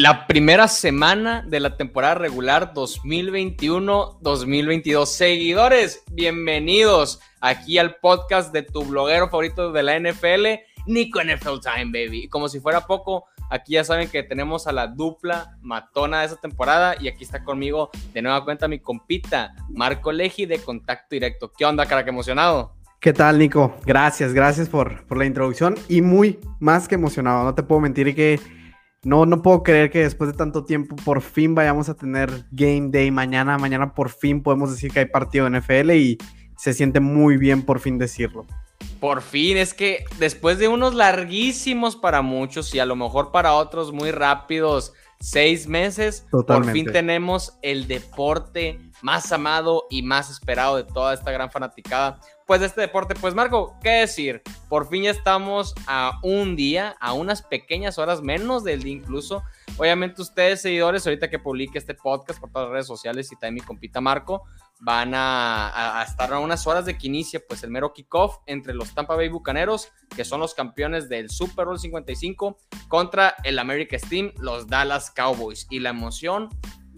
la primera semana de la temporada regular 2021-2022. Seguidores, bienvenidos aquí al podcast de tu bloguero favorito de la NFL, Nico NFL Time, baby. Como si fuera poco, aquí ya saben que tenemos a la dupla matona de esa temporada y aquí está conmigo de nueva cuenta mi compita, Marco Leji de Contacto Directo. ¿Qué onda, cara? Qué emocionado. ¿Qué tal, Nico? Gracias, gracias por, por la introducción y muy más que emocionado. No te puedo mentir que no, no puedo creer que después de tanto tiempo por fin vayamos a tener Game Day mañana. Mañana por fin podemos decir que hay partido de NFL y se siente muy bien por fin decirlo. Por fin, es que después de unos larguísimos para muchos y a lo mejor para otros muy rápidos seis meses, por fin tenemos el deporte más amado y más esperado de toda esta gran fanaticada pues de este deporte. Pues Marco, ¿qué decir? Por fin ya estamos a un día, a unas pequeñas horas menos del día incluso. Obviamente ustedes seguidores, ahorita que publique este podcast por todas las redes sociales y también mi compita Marco, van a, estar a unas horas de que inicie pues el mero kickoff entre los Tampa Bay Bucaneros, que son los campeones del Super Bowl 55, contra el America Steam, los Dallas Cowboys. Y la emoción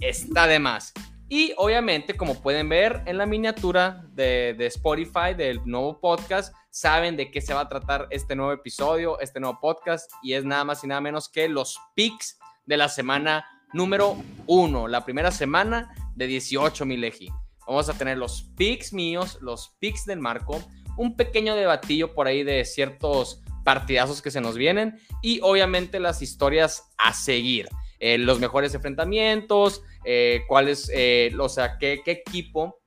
está de más. Y obviamente, como pueden ver en la miniatura de, Spotify del nuevo podcast, saben de qué se va a tratar este nuevo episodio, este nuevo podcast, y es nada más y nada menos que los picks de la semana número uno, la primera semana de 18 Mileji. Vamos a tener los picks míos, los picks del Marco, un pequeño debatillo por ahí de ciertos partidazos que se nos vienen y obviamente las historias a seguir. Eh, los mejores enfrentamientos, eh, cuál es, eh, o sea, qué, equipo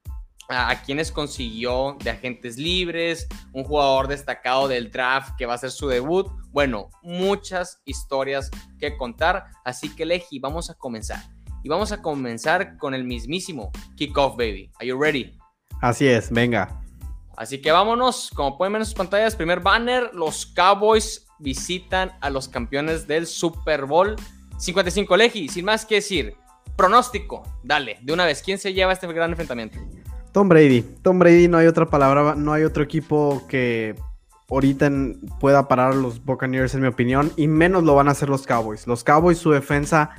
a, quienes consiguió de agentes libres, un jugador destacado del draft que va a hacer su debut. Bueno, muchas historias que contar, así que Leji, vamos a comenzar. Y vamos a comenzar con el mismísimo kickoff, baby. Are you ready? Así es, venga. Así que vámonos, como pueden ver en sus pantallas, primer banner, los Cowboys visitan a los campeones del Super Bowl 55 Leji, sin más que decir. Pronóstico, dale, de una vez, ¿quién se lleva este gran enfrentamiento? Tom Brady. Tom Brady, no hay otra palabra, no hay otro equipo que ahorita pueda parar a los Buccaneers, en mi opinión, y menos lo van a hacer los Cowboys. Los Cowboys, su defensa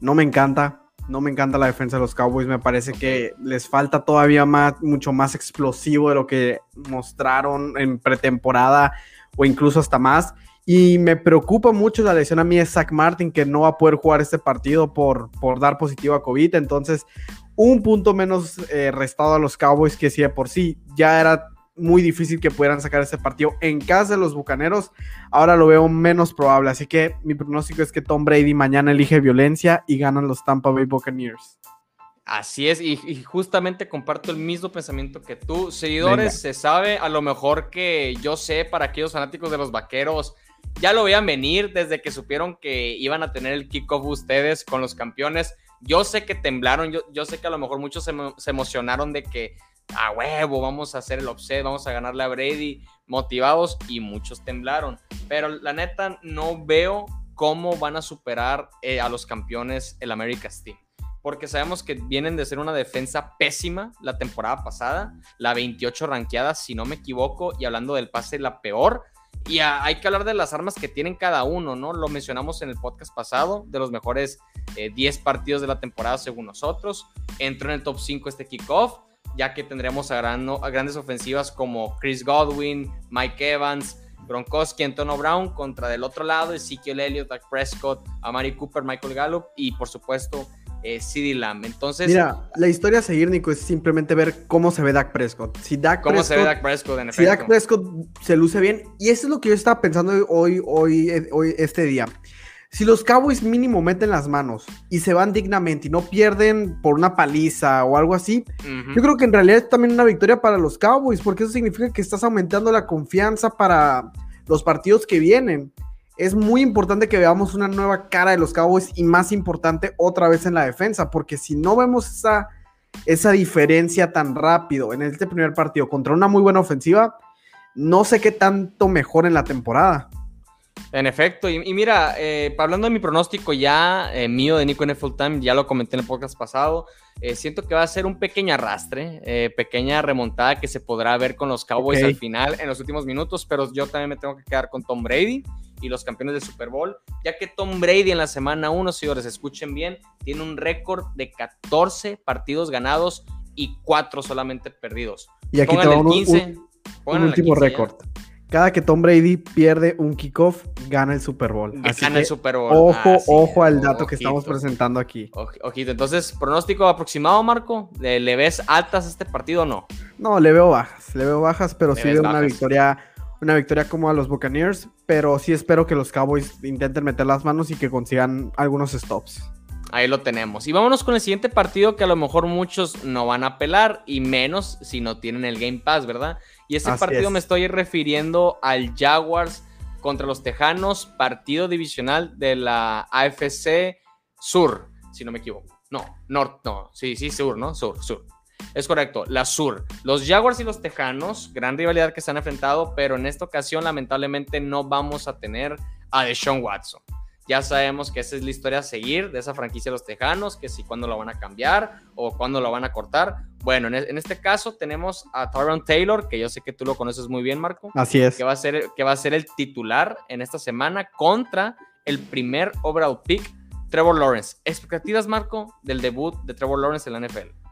no me encanta. No me encanta la defensa de los Cowboys. Me parece que les falta todavía más, mucho más explosivo de lo que mostraron en pretemporada o incluso hasta más. Y me preocupa mucho la lesión a mí de Zach Martin, que no va a poder jugar este partido por, por dar positivo a COVID. Entonces, un punto menos eh, restado a los Cowboys, que si de por sí ya era muy difícil que pudieran sacar este partido en casa de los Bucaneros. Ahora lo veo menos probable. Así que mi pronóstico es que Tom Brady mañana elige violencia y ganan los Tampa Bay Buccaneers. Así es, y, justamente comparto el mismo pensamiento que tú. Seguidores, se sabe a lo mejor que yo sé para aquellos fanáticos de los vaqueros ya lo veían venir desde que supieron que iban a tener el kickoff ustedes con los campeones. Yo sé que temblaron, yo, yo sé que a lo mejor muchos se, emocionaron de que a huevo, vamos a hacer el offset, vamos a ganarle a Brady, motivados y muchos temblaron. Pero la neta, no veo cómo van a superar eh, a los campeones el America's Team. Porque sabemos que vienen de ser una defensa pésima la temporada pasada, la 28 ranqueada, si no me equivoco, y hablando del pase, la peor. Y hay que hablar de las armas que tienen cada uno, ¿no? Lo mencionamos en el podcast pasado, de los mejores 10 eh, partidos de la temporada según nosotros. Entró en el top 5 este kickoff, ya que tendremos a, grandes ofensivas como Chris Godwin, Mike Evans, Gronkowski, Antonio Brown, contra del otro lado Ezekiel Elliott, Dak Prescott, Amari Cooper, Michael Gallup y por supuesto eh, CD Lamb. Entonces. Mira, la historia a seguir, Nico, es simplemente ver cómo se ve Dak Prescott. Si Dak ¿Cómo se ve Dak Prescott en Si Dak Prescott se luce bien, y eso es lo que yo estaba pensando hoy, hoy, hoy, este día. Si los Cowboys mínimo meten las manos y se van dignamente y no pierden por una paliza o algo así, yo creo que en realidad es también una victoria para los Cowboys, porque eso significa que estás aumentando la confianza para los partidos que vienen es muy importante que veamos una nueva cara de los Cowboys y más importante otra vez en la defensa, porque si no vemos esa, esa diferencia tan rápido en este primer partido contra una muy buena ofensiva, no sé qué tanto mejor en la temporada. En efecto, y, mira, eh, hablando de mi pronóstico ya eh, mío de Nico en Full Time, ya lo comenté en el podcast pasado, eh, siento que va a ser un pequeño arrastre, pequeña remontada que se podrá ver con los Cowboys al final, en los últimos minutos, pero yo también me tengo que quedar con Tom Brady y los campeones del Super Bowl, ya que Tom Brady en la semana 1, señores, escuchen bien, tiene un récord de 14 partidos ganados y 4 solamente perdidos. Y aquí te un, 15, un, último récord. Cada que Tom Brady pierde un kickoff, gana el Super Bowl. Gana el Super Bowl. Ojo, ojo al dato que estamos presentando aquí. Ojito, entonces, pronóstico aproximado, Marco. ¿Le, ves altas a este partido o no? No, le veo bajas. Le veo bajas, pero sí veo una victoria una victoria como a los Buccaneers, pero sí espero que los Cowboys intenten meter las manos y que consigan algunos stops. Ahí lo tenemos. Y vámonos con el siguiente partido que a lo mejor muchos no van a pelar y menos si no tienen el Game Pass, ¿verdad? Y ese partido me estoy refiriendo al Jaguars contra los Tejanos, partido divisional de la AFC Sur, si no me equivoco. No, North, no, sí, sí, Sur, ¿no? Sur, Sur. Es correcto, la Sur. Los Jaguars y los Tejanos, gran rivalidad que se han enfrentado, pero en esta ocasión lamentablemente no vamos a tener a Deshaun Watson. Ya sabemos que esa es la historia a seguir de esa franquicia de los Tejanos, que si cuándo lo van a cambiar o cuándo lo van a cortar. Bueno, en, e, este caso tenemos a Tyron Taylor, que yo sé que tú lo conoces muy bien, Marco. Así es. Que va a ser, que va a ser el titular en esta semana contra el primer overall pick, Trevor Lawrence. ¿Expectativas, Marco, del debut de Trevor Lawrence en la NFL?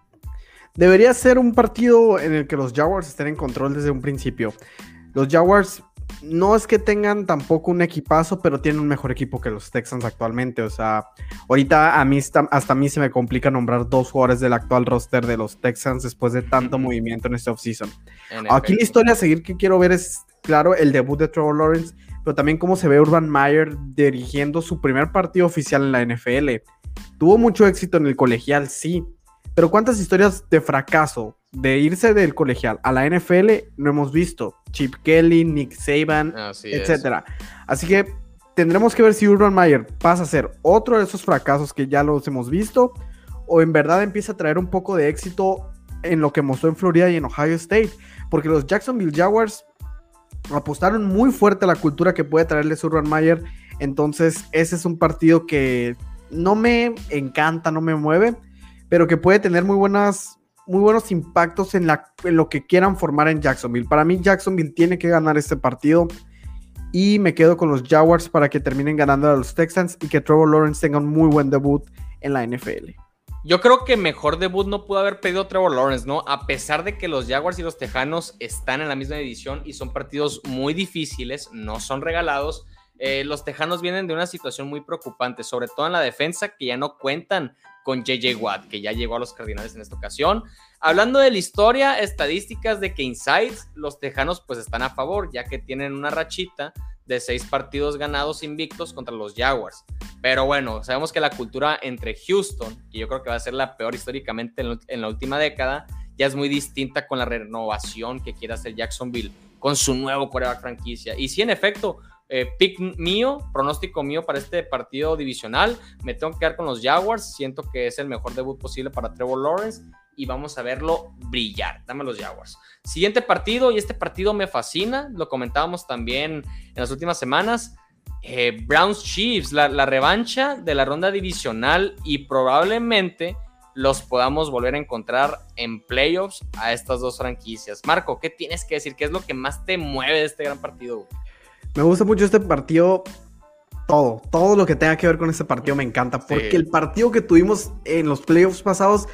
Debería ser un partido en el que los Jaguars estén en control desde un principio. Los Jaguars no es que tengan tampoco un equipazo, pero tienen un mejor equipo que los Texans actualmente. O sea, ahorita a mí hasta a mí se me complica nombrar dos jugadores del actual roster de los Texans después de tanto movimiento en este offseason. Aquí la historia a seguir que quiero ver es, claro, el debut de Trevor Lawrence, pero también cómo se ve Urban Meyer dirigiendo su primer partido oficial en la NFL. Tuvo mucho éxito en el colegial, sí, pero ¿cuántas historias de fracaso de irse del colegial a la NFL no hemos visto? Chip Kelly, Nick Saban, etcétera. Así que tendremos que ver si Urban Meyer pasa a ser otro de esos fracasos que ya los hemos visto o en verdad empieza a traer un poco de éxito en lo que mostró en Florida y en Ohio State. Porque los Jacksonville Jaguars apostaron muy fuerte a la cultura que puede traerles Urban Meyer. Entonces, ese es un partido que no me encanta, no me mueve pero que puede tener muy buenas muy buenos impactos en, lo que quieran formar en Jacksonville. Para mí Jacksonville tiene que ganar este partido y me quedo con los Jaguars para que terminen ganando a los Texans y que Trevor Lawrence tenga un muy buen debut en la NFL. Yo creo que mejor debut no pudo haber pedido Trevor Lawrence, ¿no? A pesar de que los Jaguars y los Tejanos están en la misma división y son partidos muy difíciles, no son regalados. Eh, los Tejanos vienen de una situación muy preocupante, sobre todo en la defensa, que ya no cuentan con JJ Watt, que ya llegó a los Cardinales en esta ocasión. Hablando de la historia, estadísticas de que Insights, los Tejanos pues están a favor, ya que tienen una rachita de seis partidos ganados invictos contra los Jaguars. Pero bueno, sabemos que la cultura entre Houston, que yo creo que va a ser la peor históricamente en, la última década, ya es muy distinta con la renovación que quiere hacer Jacksonville con su nuevo coreback franquicia. Y sí, en efecto, eh, pick mío, pronóstico mío para este partido divisional. Me tengo que quedar con los Jaguars. Siento que es el mejor debut posible para Trevor Lawrence y vamos a verlo brillar. Dame los Jaguars. Siguiente partido, y este partido me fascina. Lo comentábamos también en las últimas semanas. Eh, Browns Chiefs, la, la revancha de la ronda divisional y probablemente los podamos volver a encontrar en playoffs a estas dos franquicias. Marco, ¿qué tienes que decir? ¿Qué es lo que más te mueve de este gran partido? Me gusta mucho este partido. Todo, todo lo que tenga que ver con este partido me encanta. Porque el partido que tuvimos en los playoffs pasados,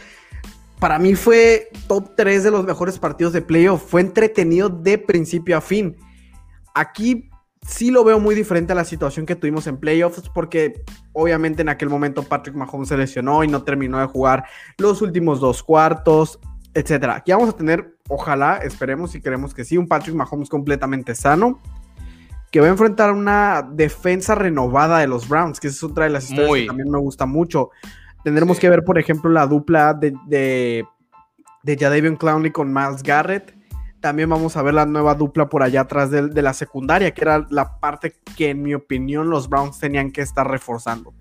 para mí fue top 3 de los mejores partidos de playoff. Fue entretenido de principio a fin. Aquí sí lo veo muy diferente a la situación que tuvimos en playoffs, porque obviamente en aquel momento Patrick Mahomes se lesionó y no terminó de jugar los últimos dos cuartos, etcétera. Aquí vamos a tener, ojalá, esperemos y queremos que sí, un Patrick Mahomes completamente sano que va a enfrentar una defensa renovada de los Browns, que es otra de las historias que también me gusta mucho. Tendremos que ver, por ejemplo, la dupla de, de, de Jadavion Clowney con Miles Garrett. También vamos a ver la nueva dupla por allá atrás de, de, la secundaria, que era la parte que, en mi opinión, los Browns tenían que estar reforzando.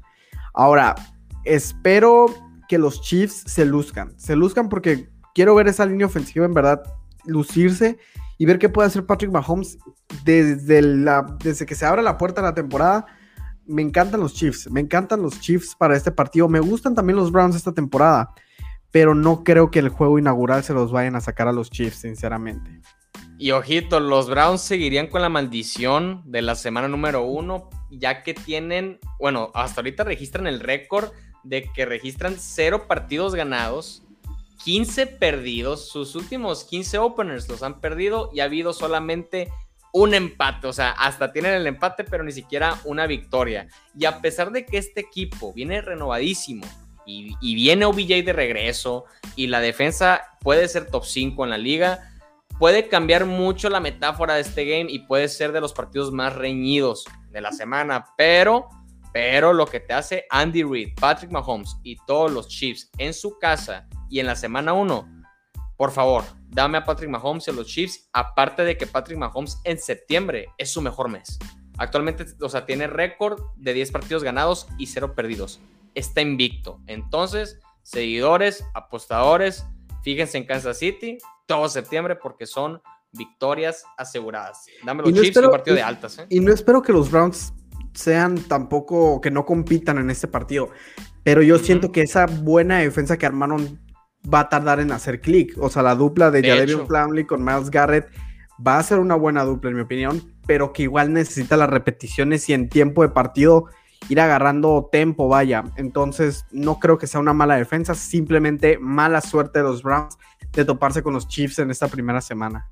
Ahora, espero que los Chiefs se luzcan. Se luzcan porque quiero ver esa línea ofensiva en verdad lucirse y ver qué puede hacer Patrick Mahomes desde, la, desde que se abra la puerta de la temporada. Me encantan los Chiefs, me encantan los Chiefs para este partido. Me gustan también los Browns esta temporada, pero no creo que el juego inaugural se los vayan a sacar a los Chiefs, sinceramente. Y ojito, los Browns seguirían con la maldición de la semana número uno, ya que tienen, bueno, hasta ahorita registran el récord de que registran cero partidos ganados, 15 perdidos, sus últimos 15 openers los han perdido y ha habido solamente un empate, o sea, hasta tienen el empate, pero ni siquiera una victoria. Y a pesar de que este equipo viene renovadísimo y, viene OBJ de regreso y la defensa puede ser top 5 en la liga, puede cambiar mucho la metáfora de este game y puede ser de los partidos más reñidos de la semana, pero, pero lo que te hace Andy Reid, Patrick Mahomes y todos los Chiefs en su casa y en la semana 1, por favor, dame a Patrick Mahomes y a los Chiefs, aparte de que Patrick Mahomes en septiembre es su mejor mes. Actualmente, o sea, tiene récord de 10 partidos ganados y 0 perdidos. Está invicto. Entonces, seguidores, apostadores, fíjense en Kansas City todo septiembre porque son victorias aseguradas. Dame los Chiefs un partido de altas. ¿eh? Y no espero que los Browns sean tampoco, que no compitan en este partido. Pero yo siento que esa buena defensa que armaron va a tardar en hacer clic. O sea, la dupla de, Jadavion Plumlee con Miles Garrett va a ser una buena dupla, en mi opinión, pero que igual necesita las repeticiones y en tiempo de partido ir agarrando tempo, vaya. Entonces, no creo que sea una mala defensa, simplemente mala suerte de los Browns de toparse con los Chiefs en esta primera semana.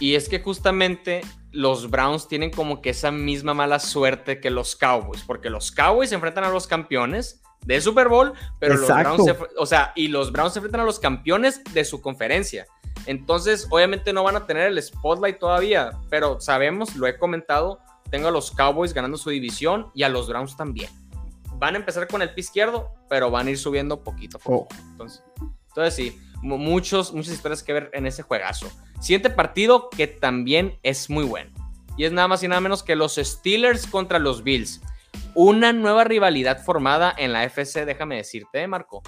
Y es que justamente los Browns tienen como que esa misma mala suerte que los Cowboys, porque los Cowboys se enfrentan a los campeones de Super Bowl, pero los Browns, se, o sea, y los Browns se enfrentan a los campeones de su conferencia. Entonces, obviamente no van a tener el spotlight todavía, pero sabemos, lo he comentado, tengo a los Cowboys ganando su división y a los Browns también. Van a empezar con el pie izquierdo, pero van a ir subiendo poquito a poco. Oh. Entonces, entonces sí, muchos, muchas historias que ver en ese juegazo. Siguiente partido que también es muy bueno. Y es nada más y nada menos que los Steelers contra los Bills una nueva rivalidad formada en la FC, déjame decirte, ¿eh, Marco.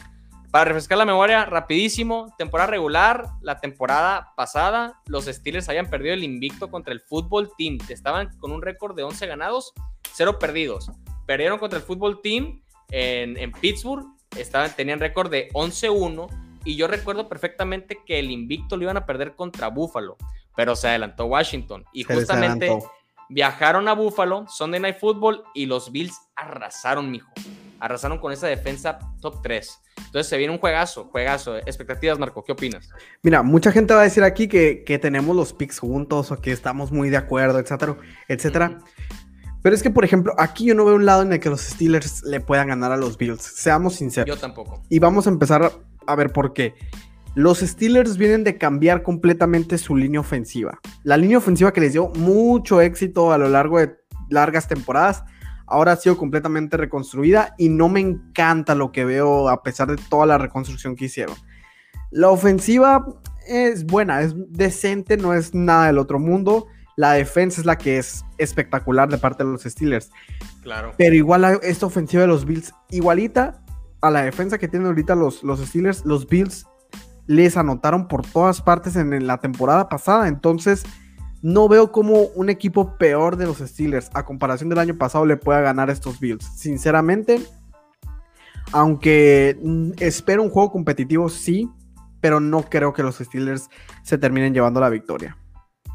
Para refrescar la memoria, rapidísimo, temporada regular, la temporada pasada, los Steelers habían perdido el invicto contra el fútbol team. Estaban con un récord de 11 ganados, 0 perdidos. Perdieron contra el fútbol team en, Pittsburgh, estaban, tenían récord de 11-1 y yo recuerdo perfectamente que el invicto lo iban a perder contra Buffalo, pero se adelantó Washington y justamente Viajaron a Buffalo, Sunday Night Football y los Bills arrasaron, mijo. Arrasaron con esa defensa top 3. Entonces se viene un juegazo, juegazo. Expectativas, Marco, ¿qué opinas? Mira, mucha gente va a decir aquí que, tenemos los picks juntos o que estamos muy de acuerdo, etcétera, etcétera. Pero es que, por ejemplo, aquí yo no veo un lado en el que los Steelers le puedan ganar a los Bills. Seamos sinceros. Yo tampoco. Y vamos a empezar a ver por qué. Los Steelers vienen de cambiar completamente su línea ofensiva. La línea ofensiva que les dio mucho éxito a lo largo de largas temporadas, ahora ha sido completamente reconstruida y no me encanta lo que veo a pesar de toda la reconstrucción que hicieron. La ofensiva es buena, es decente, no es nada del otro mundo. La defensa es la que es espectacular de parte de los Steelers. Claro. Pero igual esta ofensiva de los Bills, igualita a la defensa que tienen ahorita los, los Steelers, los Bills les anotaron por todas partes en la temporada pasada. Entonces, no veo cómo un equipo peor de los Steelers, a comparación del año pasado, le pueda ganar a estos Bills. Sinceramente, aunque mm, espero un juego competitivo, sí, pero no creo que los Steelers se terminen llevando la victoria.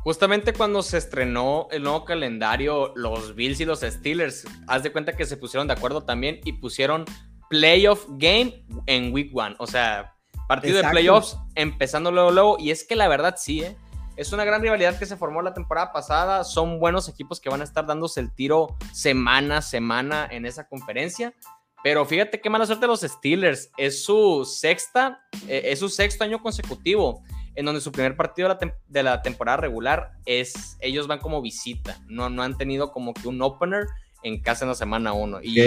Justamente cuando se estrenó el nuevo calendario, los Bills y los Steelers, haz de cuenta que se pusieron de acuerdo también y pusieron playoff game en week one. O sea, Partido de playoffs, empezando luego, luego. Y es que la verdad sí, ¿eh? Es una gran rivalidad que se formó la temporada pasada. Son buenos equipos que van a estar dándose el tiro semana a semana en esa conferencia. Pero fíjate qué mala suerte los Steelers. Es su sexta, eh, es su sexto año consecutivo en donde su primer partido de la, temporada regular es, ellos van como visita. No, no han tenido como que un opener en casa en la semana 1. Y,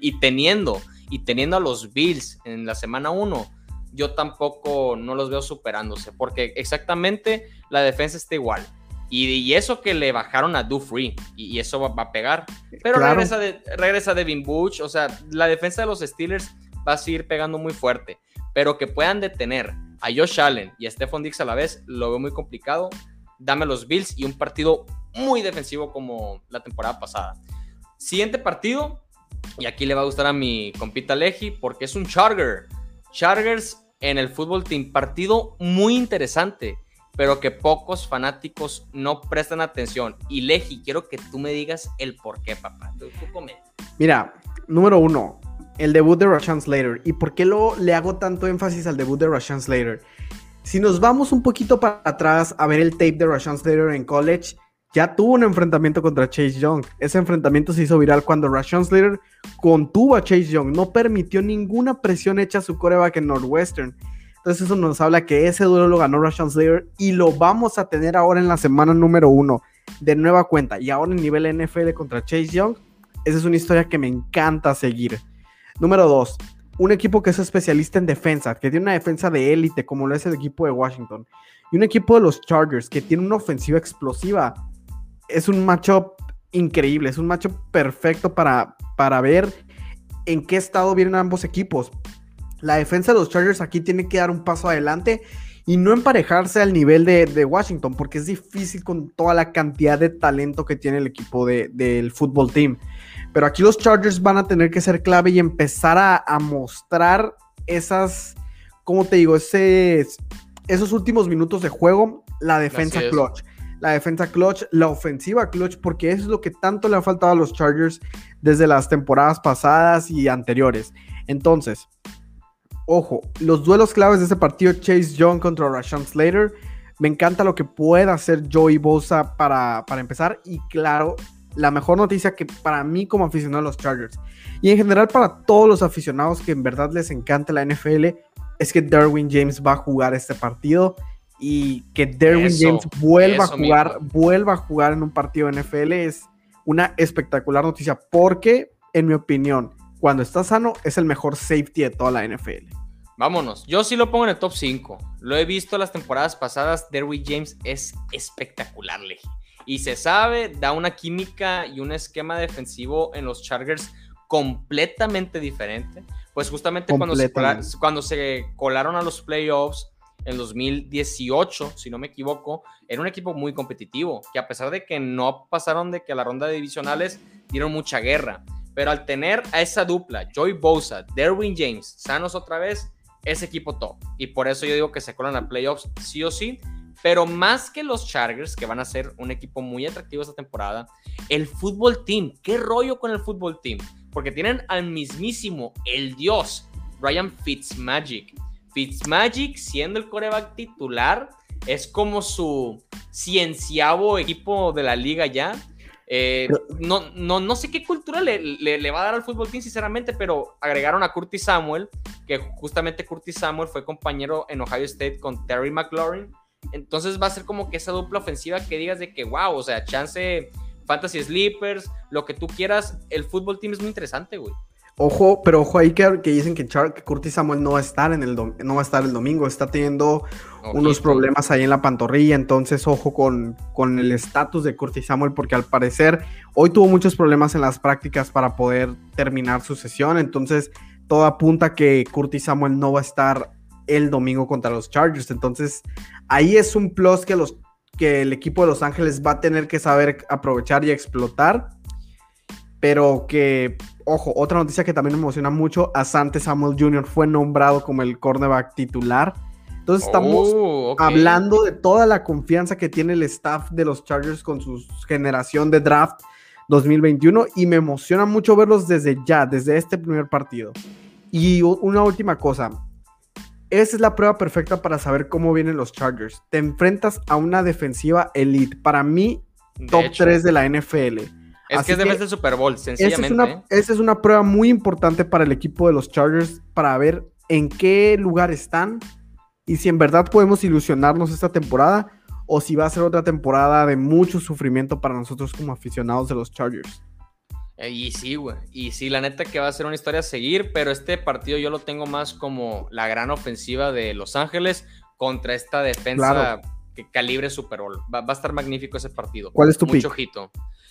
y, teniendo, y teniendo a los Bills en la semana 1 yo tampoco no los veo superándose, porque exactamente la defensa está igual. Y, eso que le bajaron a Do Free, y, eso va, a pegar. Pero regresa, de, regresa Devin Butch, o sea, la defensa de los Steelers va a seguir pegando muy fuerte, pero que puedan detener a Josh Allen y a Stephon Dix a la vez, lo veo muy complicado. Dame los Bills y un partido muy defensivo como la temporada pasada. Siguiente partido, y aquí le va a gustar a mi compita Leji, porque es un Charger. Chargers en el fútbol team. Partido muy interesante. pero que pocos fanáticos no prestan atención. Y Leji, quiero que tú me digas el por qué, papá. Tú, Mira, número uno, el debut de Rashan Slater. ¿Y por qué lo, le hago tanto énfasis al debut de Rashan Slater? Si nos vamos un poquito para atrás a ver el tape de Rashan Slater en college, ya tuvo un enfrentamiento contra Chase Young. Ese enfrentamiento se hizo viral cuando Rashawn Slater contuvo a Chase Young, no permitió ninguna presión hecha a su coreback en Northwestern. Entonces eso nos habla que ese duelo lo ganó Rashawn Slater y lo vamos a tener ahora en la semana número uno de nueva cuenta y ahora en nivel NFL contra Chase Young. Esa es una historia que me encanta seguir. Número dos, un equipo que es especialista en defensa, que tiene una defensa de élite como lo es el equipo de Washington y un equipo de los Chargers que tiene una ofensiva explosiva es un matchup increíble, es un matchup perfecto para, para ver en qué estado vienen ambos equipos. La defensa de los Chargers aquí tiene que dar un paso adelante y no emparejarse al nivel de, Washington, porque es difícil con toda la cantidad de talento que tiene el equipo del fútbol team. Pero aquí los Chargers van a tener que ser clave y empezar a, mostrar esas, ¿cómo te digo? esos últimos minutos de juego, la defensa clutch la defensa clutch, la ofensiva clutch, porque eso es lo que tanto le ha faltado a los Chargers desde las temporadas pasadas y anteriores. Entonces, ojo, los duelos claves de ese partido, Chase Young contra Rashawn Slater, me encanta lo que pueda hacer Joey Bosa para, para empezar y claro, la mejor noticia que para mí como aficionado a los Chargers y en general para todos los aficionados que en verdad les encanta la NFL es que Darwin James va a jugar este partido y que Derwin James vuelva a jugar, vuelva a jugar en un partido de NFL es una espectacular noticia porque, en mi opinión, cuando está sano es el mejor safety de toda la NFL. Vámonos, yo sí lo pongo en el top 5. Lo he visto las temporadas pasadas, Derwin James es espectacular, Y se sabe, da una química y un esquema defensivo en los Chargers completamente diferente. Pues justamente cuando cuando se colaron a los playoffs, en 2018, si no me equivoco, era un equipo muy competitivo, que a pesar de que no pasaron de que a la ronda de divisionales dieron mucha guerra, pero al tener a esa dupla, Joy Bosa, Derwin James, sanos otra vez, ese equipo top. Y por eso yo digo que se colan a playoffs sí o sí. Pero más que los Chargers, que van a ser un equipo muy atractivo esta temporada, el fútbol team, ¿qué rollo con el fútbol team? Porque tienen al mismísimo, el dios, Ryan Fitzmagic, Fitzmagic, siendo el coreback titular, es como su cienciavo equipo de la liga ya. Eh, no, no, no sé qué cultura le, le, va a dar al fútbol team, sinceramente, pero agregaron a Curtis Samuel, que justamente Curtis Samuel fue compañero en Ohio State con Terry McLaurin. Entonces va a ser como que esa dupla ofensiva que digas de que, wow, o sea, chance, fantasy sleepers, lo que tú quieras, el fútbol team es muy interesante, güey. Ojo, pero ojo ahí que, dicen que, Curtis Samuel no va a estar en el no va a estar el domingo, está teniendo unos problemas ahí en la pantorrilla, entonces ojo con, con el estatus de Curtis Samuel porque al parecer hoy tuvo muchos problemas en las prácticas para poder terminar su sesión, entonces todo apunta que Curtis Samuel no va a estar el domingo contra los Chargers, entonces ahí es un plus que los que el equipo de Los Ángeles va a tener que saber aprovechar y explotar, pero que ojo, otra noticia que también me emociona mucho, Asante Samuel Jr. fue nombrado como el cornerback titular. Entonces estamos oh, hablando de toda la confianza que tiene el staff de los Chargers con su generación de draft 2021 y me emociona mucho verlos desde ya, desde este primer partido. Y una última cosa, esa es la prueba perfecta para saber cómo vienen los Chargers. Te enfrentas a una defensiva elite, para mí top 3 de la NFL. Es que es de del Super Bowl, sencillamente. Esa es, una, prueba muy importante para el equipo de los Chargers para ver en qué lugar están y si en verdad podemos ilusionarnos esta temporada o si va a ser otra temporada de mucho sufrimiento para nosotros como aficionados de los Chargers. Eh, y sí, güey. Y sí, la neta que va a ser una historia a seguir, pero este partido yo lo tengo más como la gran ofensiva de Los Ángeles contra esta defensa que calibre Super Bowl. Va, a estar magnífico ese partido. ¿Cuál es tu Mucho ojito.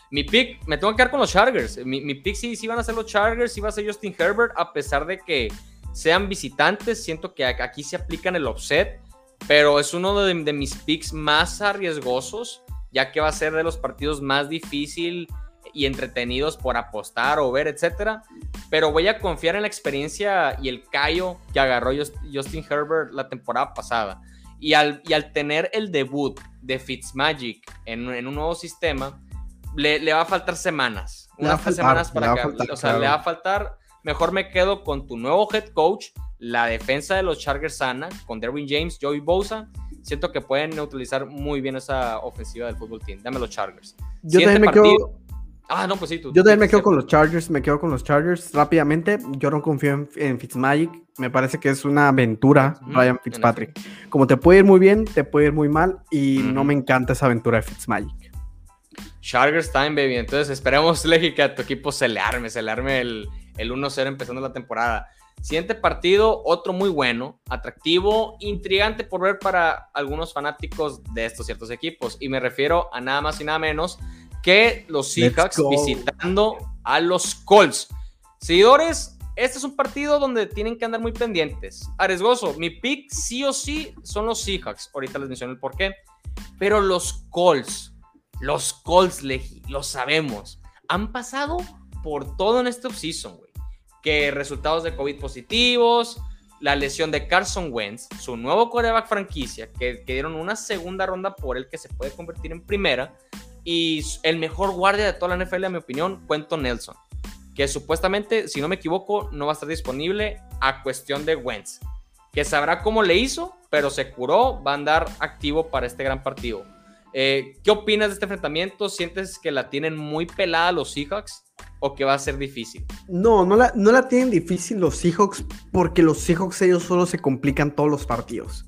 Mi pick, me tengo que quedar con los Chargers. Mi, mi pick sí, sí van a ser los Chargers, sí va a ser Justin Herbert, a pesar de que sean visitantes. Siento que aquí se aplican el offset, pero es uno de, mis picks más arriesgosos, ya que va a ser de los partidos más difíciles y entretenidos por apostar o ver, etcétera. Pero voy a confiar en la experiencia y el callo que agarró Justin Herbert la temporada pasada. Y al, y al tener el debut de Fitzmagic en, en un nuevo sistema, le, le, va a faltar semanas. Unas semanas para que. o sea, le va a faltar. Mejor me quedo con tu nuevo head coach, la defensa de los Chargers sana, con Derwin James, Joey Bosa. Siento que pueden neutralizar muy bien esa ofensiva del fútbol team. Dame los Chargers. Yo también me quedo Ah, no, pues sí, tú. Yo también me quedo con los Chargers, me quedo con los Chargers rápidamente. Yo no confío en, Fitzmagic. Me parece que es una aventura, Ryan Fitzpatrick. Como te puede ir muy bien, te puede ir muy mal. Y no me encanta esa aventura de Fitzmagic. Chargers time, baby. Entonces esperemos, Legi, que a tu equipo se le arme, se le arme el, el 1-0 empezando la temporada. Siguiente partido, otro muy bueno, atractivo, intrigante por ver para algunos fanáticos de estos ciertos equipos. Y me refiero a nada más y nada menos que los Seahawks visitando a los Colts. Seguidores, este es un partido donde tienen que andar muy pendientes. Arriesgoso, mi pick sí o sí son los Seahawks. Ahorita les menciono el por qué. Pero los Colts, los Colts, lo sabemos, han pasado por todo en este offseason, güey. Que resultados de COVID positivos, la lesión de Carson Wentz, su nuevo coreback franquicia, que, que, dieron una segunda ronda por el que se puede convertir en primera, y el mejor guardia de toda la NFL, en mi opinión, Cuento Nelson, que supuestamente, si no me equivoco, no va a estar disponible a cuestión de Wentz, que sabrá cómo le hizo, pero se curó, va a andar activo para este gran partido. Eh, ¿Qué opinas de este enfrentamiento? ¿Sientes que la tienen muy pelada los Seahawks o que va a ser difícil? No, no la, no la tienen difícil los Seahawks porque los Seahawks ellos solo se complican todos los partidos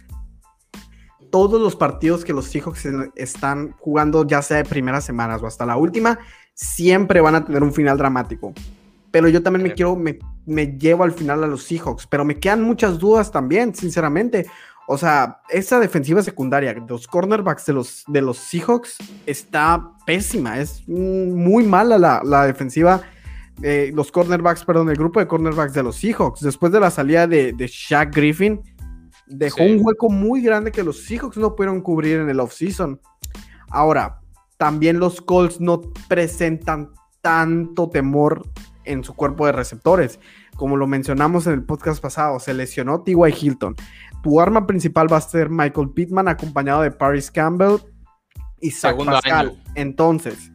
todos los partidos que los Seahawks están jugando, ya sea de primeras semanas o hasta la última, siempre van a tener un final dramático. Pero yo también me quiero, me, llevo al final a los Seahawks, pero me quedan muchas dudas también, sinceramente. O sea, esa defensiva secundaria, los cornerbacks de los, de los Seahawks está pésima, es muy mala la, defensiva. Eh, los cornerbacks, perdón, el grupo de cornerbacks de los Seahawks. Después de la salida de, de Shaq Griffin, dejó un hueco muy grande que los Seahawks no pudieron cubrir en el offseason. Ahora, también los Colts no presentan tanto temor en su cuerpo de receptores. Como lo mencionamos en el podcast pasado, se lesionó T.Y. Hilton. Tu arma principal va a ser Michael Pittman acompañado de Paris Campbell y Zach Pascal. Entonces,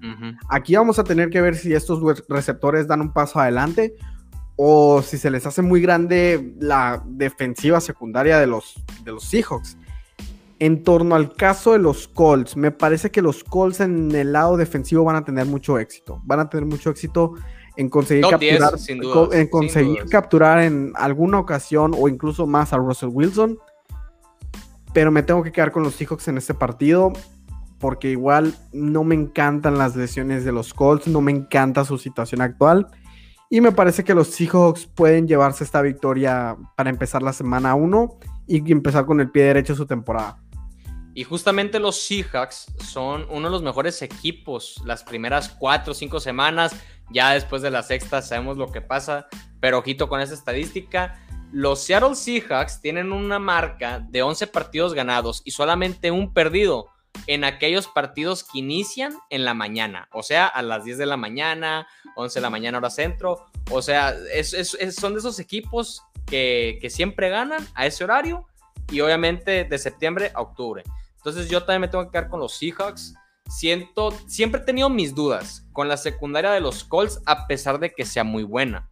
aquí vamos a tener que ver si estos receptores dan un paso adelante o si se les hace muy grande la defensiva secundaria de los, de los Seahawks. En torno al caso de los Colts, me parece que los Colts en el lado defensivo van a tener mucho éxito. Van a tener mucho éxito en conseguir, capturar, en conseguir capturar en alguna ocasión o incluso más a Russell Wilson. Pero me tengo que quedar con los Seahawks en este partido porque igual no me encantan las lesiones de los Colts, no me encanta su situación actual. Y me parece que los Seahawks pueden llevarse esta victoria para empezar la semana 1 y empezar con el pie derecho su temporada. Y justamente los Seahawks son uno de los mejores equipos las primeras cuatro o cinco semanas. Ya después de la sexta sabemos lo que pasa, pero ojito con esa estadística. Los Seattle Seahawks tienen una marca de 11 partidos ganados y solamente un perdido en aquellos partidos que inician en la mañana, o sea, a las 10 de la mañana, 11 de la mañana hora centro, o sea, son de esos equipos que, siempre ganan a ese horario y obviamente de septiembre a octubre. Entonces yo también me tengo que quedar con los Seahawks. Siento, siempre he tenido mis dudas con la secundaria de los Colts a pesar de que sea muy buena.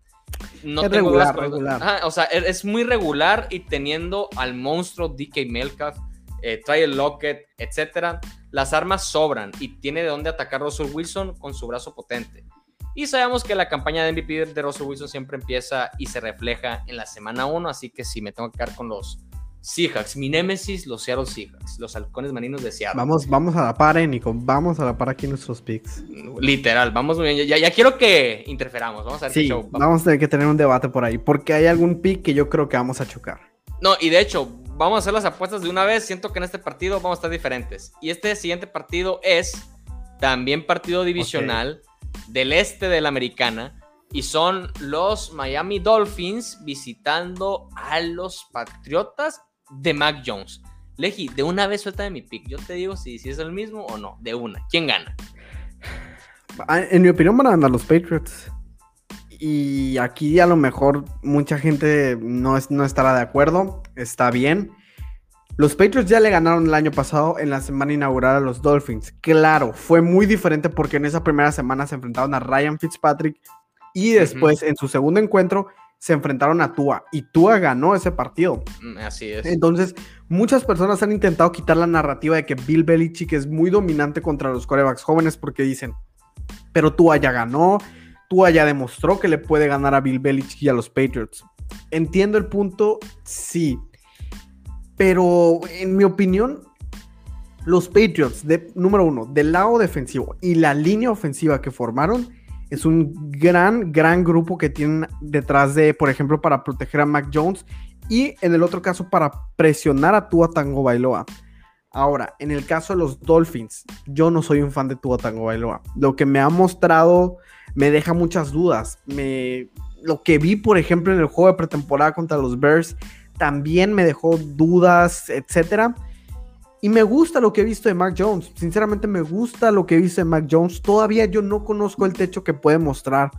No es tengo regular, regular. o sea, es, muy regular y teniendo al monstruo DK Metcalf eh, trae el Lockett, etcétera. Las armas sobran y tiene de dónde atacar Russell Wilson con su brazo potente. Y sabemos que la campaña de MVP de Russell Wilson siempre empieza y se refleja en la semana 1, así que sí, me tengo que quedar con los Seahawks. Mi némesis, los Seattle Seahawks, los halcones marinos de Seattle. Vamos, vamos a la par, eh, Nico. Vamos a la par aquí nuestros picks. Literal, vamos muy bien. Ya, quiero que interferamos. Vamos a ver sí, Vamos. a tener que tener un debate por ahí, porque hay algún pick que yo creo que vamos a chocar. No, y de hecho, vamos a hacer las apuestas de una vez. Siento que en este partido vamos a estar diferentes. Y este siguiente partido es también partido divisional del este de la americana. Y son los Miami Dolphins visitando a los Patriotas de Mac Jones. Leji, de una vez suelta de mi pick. Yo te digo si, si es el mismo o no. De una. ¿Quién gana? Ah, en mi opinión van a ganar los Patriots. Y aquí a lo mejor mucha gente no, no estará de acuerdo. Está bien. Los Patriots ya le ganaron el año pasado en la semana inaugural a los Dolphins. Claro, fue muy diferente porque en esa primera semana se enfrentaron a Ryan Fitzpatrick y después en su segundo encuentro se enfrentaron a Tua y Tua ganó ese partido. Mm, así es. Entonces, muchas personas han intentado quitar la narrativa de que Bill Belichick es muy dominante contra los corebacks jóvenes porque dicen, pero Tua ya ganó, Tua ya demostró que le puede ganar a Bill Belichick y a los Patriots. Entiendo el punto, sí. Pero en mi opinión, los Patriots, de, número uno, del lado defensivo y la línea ofensiva que formaron, es un gran, gran grupo que tienen detrás de, por ejemplo, para proteger a Mac Jones y en el otro caso para presionar a Tua Tango Bailoa. Ahora, en el caso de los Dolphins, yo no soy un fan de Tua Tango Bailoa. Lo que me ha mostrado me deja muchas dudas. Me, lo que vi, por ejemplo, en el juego de pretemporada contra los Bears también me dejó dudas, etcétera. Y me gusta lo que he visto de Mac Jones. Sinceramente me gusta lo que he visto de Mac Jones. Todavía yo no conozco el techo que puede mostrar.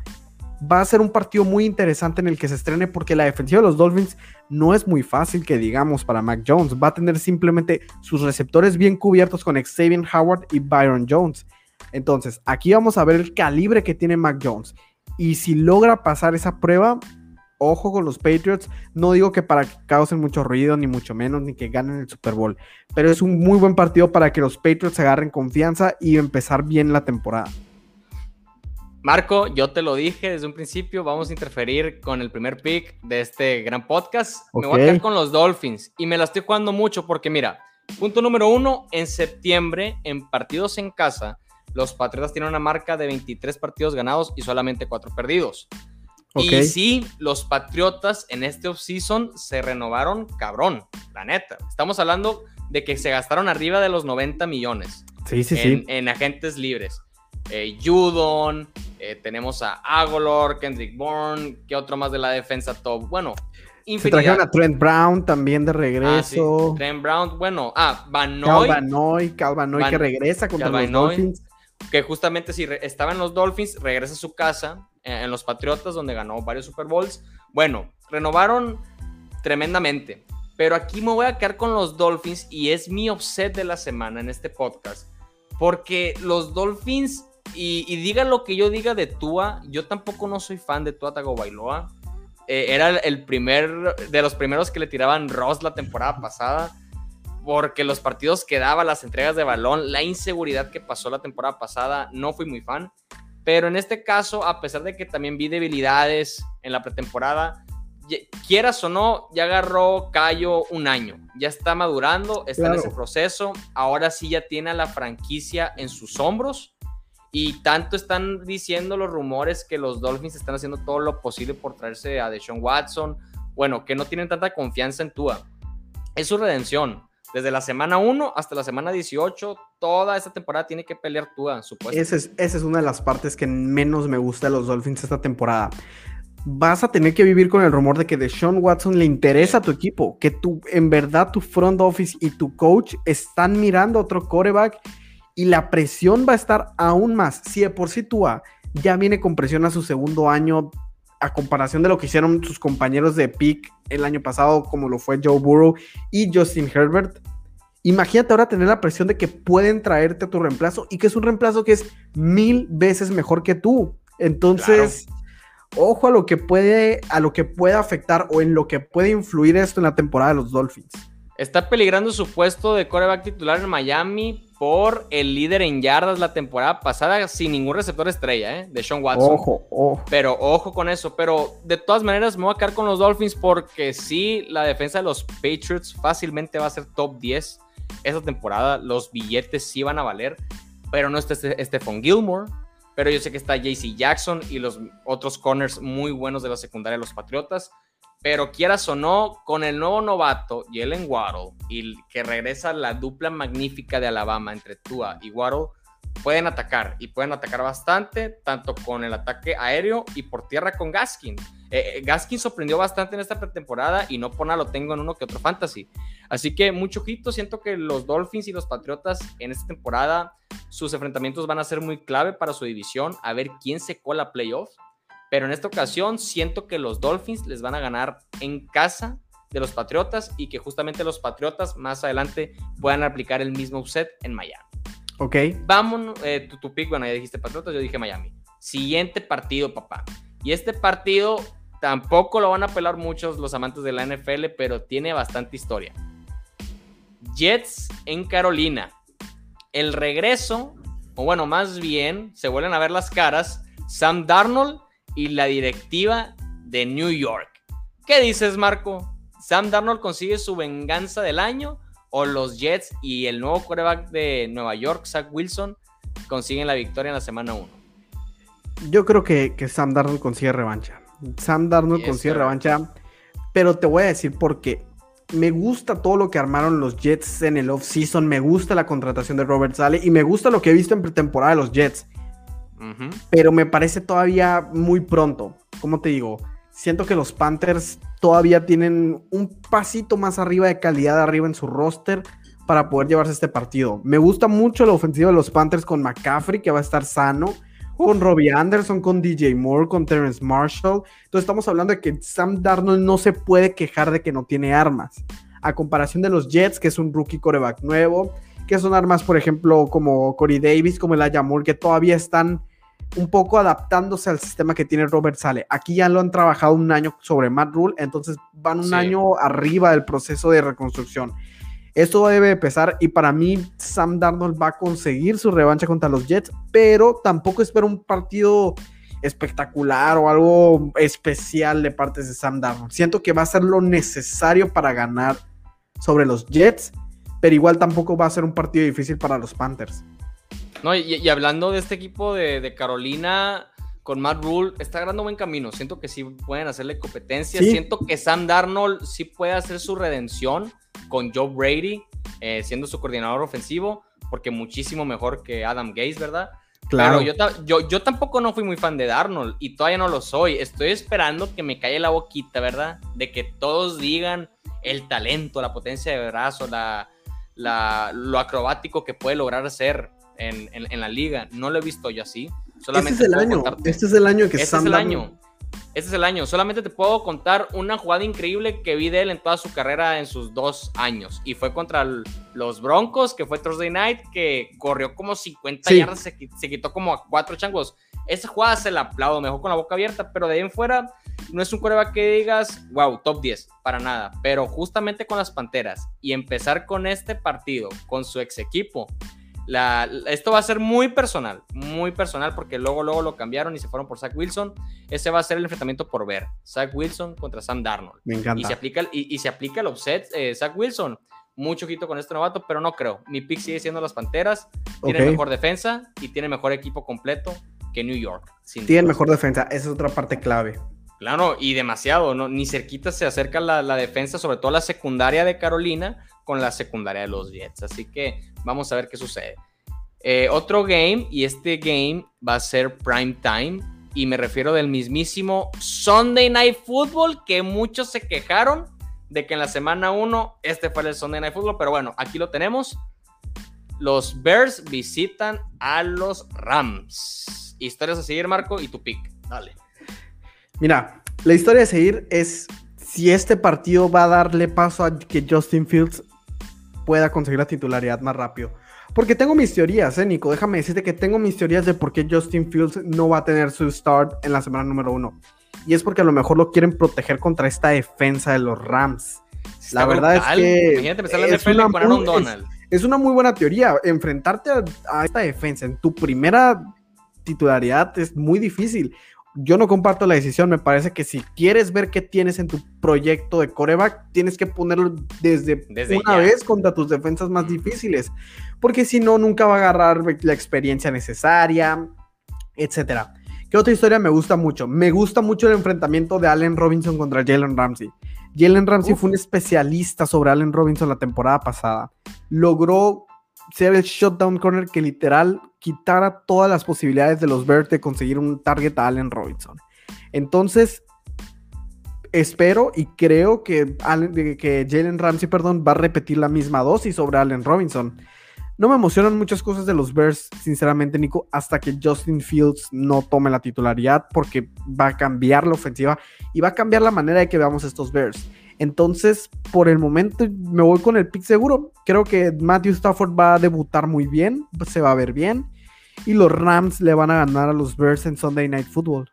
Va a ser un partido muy interesante en el que se estrene porque la defensiva de los Dolphins no es muy fácil que digamos para Mac Jones. Va a tener simplemente sus receptores bien cubiertos con Xavier Howard y Byron Jones. Entonces, aquí vamos a ver el calibre que tiene Mac Jones. Y si logra pasar esa prueba, ojo con los Patriots. No digo que para que causen mucho ruido, ni mucho menos, ni que ganen el Super Bowl. Pero es un muy buen partido para que los Patriots agarren confianza y empezar bien la temporada. Marco, yo te lo dije desde un principio, vamos a interferir con el primer pick de este gran podcast. Me voy a quedar con los Dolphins y me la estoy jugando mucho porque mira, punto número uno, en septiembre, en partidos en casa, los Patriotas tienen una marca de 23 partidos ganados y solamente 4 perdidos. Y sí, los Patriotas en este offseason se renovaron cabrón, la neta. Estamos hablando de que se gastaron arriba de los 90 millones sí, sí, en, sí. en agentes libres. Eh, Judon, eh, tenemos a Agolor, Kendrick Bourne, ¿qué otro más de la defensa top? Bueno, infinidad. Se trajeron a Trent Brown también de regreso. Ah, Trent Brown, bueno, ah, Vanoy. Calvanoy, Calvanoy que regresa contra los Dolphins. Que justamente si estaba en los Dolphins, regresa a su casa en los Patriotas, donde ganó varios Super Bowls. Bueno, renovaron tremendamente. Pero aquí me voy a quedar con los Dolphins y es mi offset de la semana en este podcast. Porque los Dolphins, y, diga lo que yo diga de Tua, yo tampoco no soy fan de Tua Tagovailoa. Eh, era el primer, de los primeros que le tiraban Ross la temporada pasada. Porque los partidos que daba, las entregas de balón, la inseguridad que pasó la temporada pasada, no fui muy fan. Pero en este caso, a pesar de que también vi debilidades en la pretemporada, quieras o no, ya agarró Cayo un año. Ya está madurando, está en ese proceso. Ahora sí ya tiene a la franquicia en sus hombros. Y tanto están diciendo los rumores que los Dolphins están haciendo todo lo posible por traerse a Deshaun Watson. Bueno, que no tienen tanta confianza en Tua. Es su redención. Desde la semana 1 hasta la semana 18, toda esta temporada tiene que pelear Tua, es, esa es una de las partes que menos me gusta de los Dolphins esta temporada. Vas a tener que vivir con el rumor de que Deshaun Watson le interesa a tu equipo, que tú, en verdad, tu front office y tu coach están mirando a otro coreback y la presión va a estar aún más. Si de por sí Tua ya viene con presión a su segundo año, a comparación de lo que hicieron sus compañeros de pick el año pasado, como lo fue Joe Burrow y Justin Herbert. Imagínate ahora tener la presión de que pueden traerte a tu reemplazo y que es un reemplazo que es mil veces mejor que tú. Entonces, ojo a lo que puede, a lo que puede afectar o en lo que puede influir esto en la temporada de los Dolphins. Está peligrando su puesto de coreback titular en Miami por el líder en yardas la temporada pasada sin ningún receptor estrella, ¿eh? De Sean Watson. Ojo, ojo. Pero ojo con eso. Pero de todas maneras me voy a quedar con los Dolphins porque sí, la defensa de los Patriots fácilmente va a ser top 10 esta temporada. Los billetes sí van a valer. Pero no está Stephon Gilmore. Pero yo sé que está JC Jackson y los otros corners muy buenos de la secundaria de los Patriotas. Pero quieras o no, con el nuevo novato, Jalen Waddle, y que regresa la dupla magnífica de Alabama entre Tua y Waddle, pueden atacar y pueden atacar bastante, tanto con el ataque aéreo y por tierra con Gaskin. Eh, eh, Gaskin sorprendió bastante en esta pretemporada y no por nada lo tengo en uno que otro fantasy. Así que mucho ojito, siento que los Dolphins y los Patriotas en esta temporada, sus enfrentamientos van a ser muy clave para su división, a ver quién se cola playoffs pero en esta ocasión siento que los Dolphins les van a ganar en casa de los Patriotas y que justamente los Patriotas más adelante puedan aplicar el mismo set en Miami. Ok. Vámonos, eh, tu, pick, bueno, ya dijiste Patriotas, yo dije Miami. Siguiente partido, papá. Y este partido tampoco lo van a pelar muchos los amantes de la NFL, pero tiene bastante historia. Jets en Carolina. El regreso, o bueno, más bien, se vuelven a ver las caras Sam Darnold y la directiva de New York. ¿Qué dices, Marco? ¿Sam Darnold consigue su venganza del año o los Jets y el nuevo quarterback de Nueva York, Zach Wilson, consiguen la victoria en la semana 1? Yo creo que, Sam Darnold consigue revancha. Sam Darnold consigue revancha, pero te voy a decir por qué. Me gusta todo lo que armaron los Jets en el off-season, me gusta la contratación de Robert Sale y me gusta lo que he visto en pretemporada de los Jets. Pero me parece todavía muy pronto. ¿Cómo te digo? Siento que los Panthers todavía tienen un pasito más arriba de calidad arriba en su roster para poder llevarse este partido. Me gusta mucho la ofensiva de los Panthers con McCaffrey, que va a estar sano, con Robbie Anderson, con DJ Moore, con Terrence Marshall. Entonces estamos hablando de que Sam Darnold no se puede quejar de que no tiene armas. A comparación de los Jets, que es un rookie coreback nuevo, que son armas, por ejemplo, como Corey Davis, como el Moore, que todavía están un poco adaptándose al sistema que tiene Robert Sale. Aquí ya lo han trabajado un año sobre Matt Rule, entonces van un año arriba del proceso de reconstrucción. Esto debe empezar y para mí Sam Darnold va a conseguir su revancha contra los Jets, pero tampoco espero un partido espectacular o algo especial de parte de Sam Darnold. Siento que va a ser lo necesario para ganar sobre los Jets, pero igual tampoco va a ser un partido difícil para los Panthers. No, y, hablando de este equipo de, Carolina con Matt Rule, está agarrando buen camino. Siento que sí pueden hacerle competencia. Siento que Sam Darnold sí puede hacer su redención con Joe Brady eh, siendo su coordinador ofensivo, porque muchísimo mejor que Adam Gates, ¿verdad? Claro. yo, yo, yo, tampoco no fui muy fan de Darnold y todavía no lo soy. Estoy esperando que me calle la boquita, ¿verdad? De que todos digan el talento, la potencia de brazo, la, la, lo acrobático que puede lograr ser en, la liga. No lo he visto yo así. Solamente este es el año. Este es el año que Este es el año. Este es el año. Solamente te puedo contar una jugada increíble que vi de él en toda su carrera en sus dos años. Y fue contra los Broncos, que fue Thursday Night, que corrió como 50 yardas, se, se, quitó como a cuatro changos. Esa jugada se la aplaudo, mejor con la boca abierta, pero de ahí en fuera no es un coreback que digas, wow, top 10, para nada. Pero justamente con las Panteras y empezar con este partido, con su ex equipo, esto va a ser muy personal, muy personal, porque luego, luego lo cambiaron y se fueron por Zach Wilson. Ese va a ser el enfrentamiento por ver. Zach Wilson contra Sam Darnold. Me encanta. Y se aplica, y, se aplica el offset, eh, Zach Wilson. Mucho ojito con este novato, pero no creo. Mi pick sigue siendo las Panteras. Tiene mejor defensa y tiene mejor equipo completo que New York. Tiene mejor defensa, esa es otra parte clave. Claro, y demasiado, ¿no? Ni cerquita se acerca la, la defensa, sobre todo la secundaria de Carolina, con la secundaria de los Jets. Así que vamos a ver qué sucede. Eh, otro game, y este game va a ser prime time, y me refiero del mismísimo Sunday Night Football, que muchos se quejaron de que en la semana 1 este fue el Sunday Night Football, pero bueno, aquí lo tenemos. Los Bears visitan a los Rams. Historias a seguir, Marco, y tu pick. Dale. Mira, la historia a seguir es si este partido va a darle paso a que Justin Fields pueda conseguir la titularidad más rápido. Porque tengo mis teorías, ¿eh, Nico? Déjame decirte que tengo mis teorías de por qué Justin Fields no va a tener su start en la semana número uno. Y es porque a lo mejor lo quieren proteger contra esta defensa de los Rams. la verdad es que. Es una, muy, es, una muy buena teoría. Enfrentarte a esta defensa en tu primera titularidad es muy difícil yo no comparto la decisión. Me parece que si quieres ver qué tienes en tu proyecto de coreback, tienes que ponerlo desde, una vez contra tus defensas más difíciles. Porque si no, nunca va a agarrar la experiencia necesaria, etcétera. ¿Qué otra historia me gusta mucho? Me gusta mucho el enfrentamiento de Allen Robinson contra Jalen Ramsey. Jalen Ramsey fue un especialista sobre Allen Robinson la temporada pasada. Logró ser el shutdown corner que literal quitara todas las posibilidades de los Bears de conseguir un target a Allen Robinson. Entonces, espero y creo que, que Jalen Ramsey perdón, va a repetir la misma dosis sobre Allen Robinson. No me emocionan muchas cosas de los Bears, sinceramente, Nico, hasta que Justin Fields no tome la titularidad, porque va a cambiar la ofensiva y va a cambiar la manera de que veamos estos Bears. Entonces, por el momento me voy con el pick seguro. Creo que Matthew Stafford va a debutar muy bien, se va a ver bien. Y los Rams le van a ganar a los Bears en Sunday Night Football.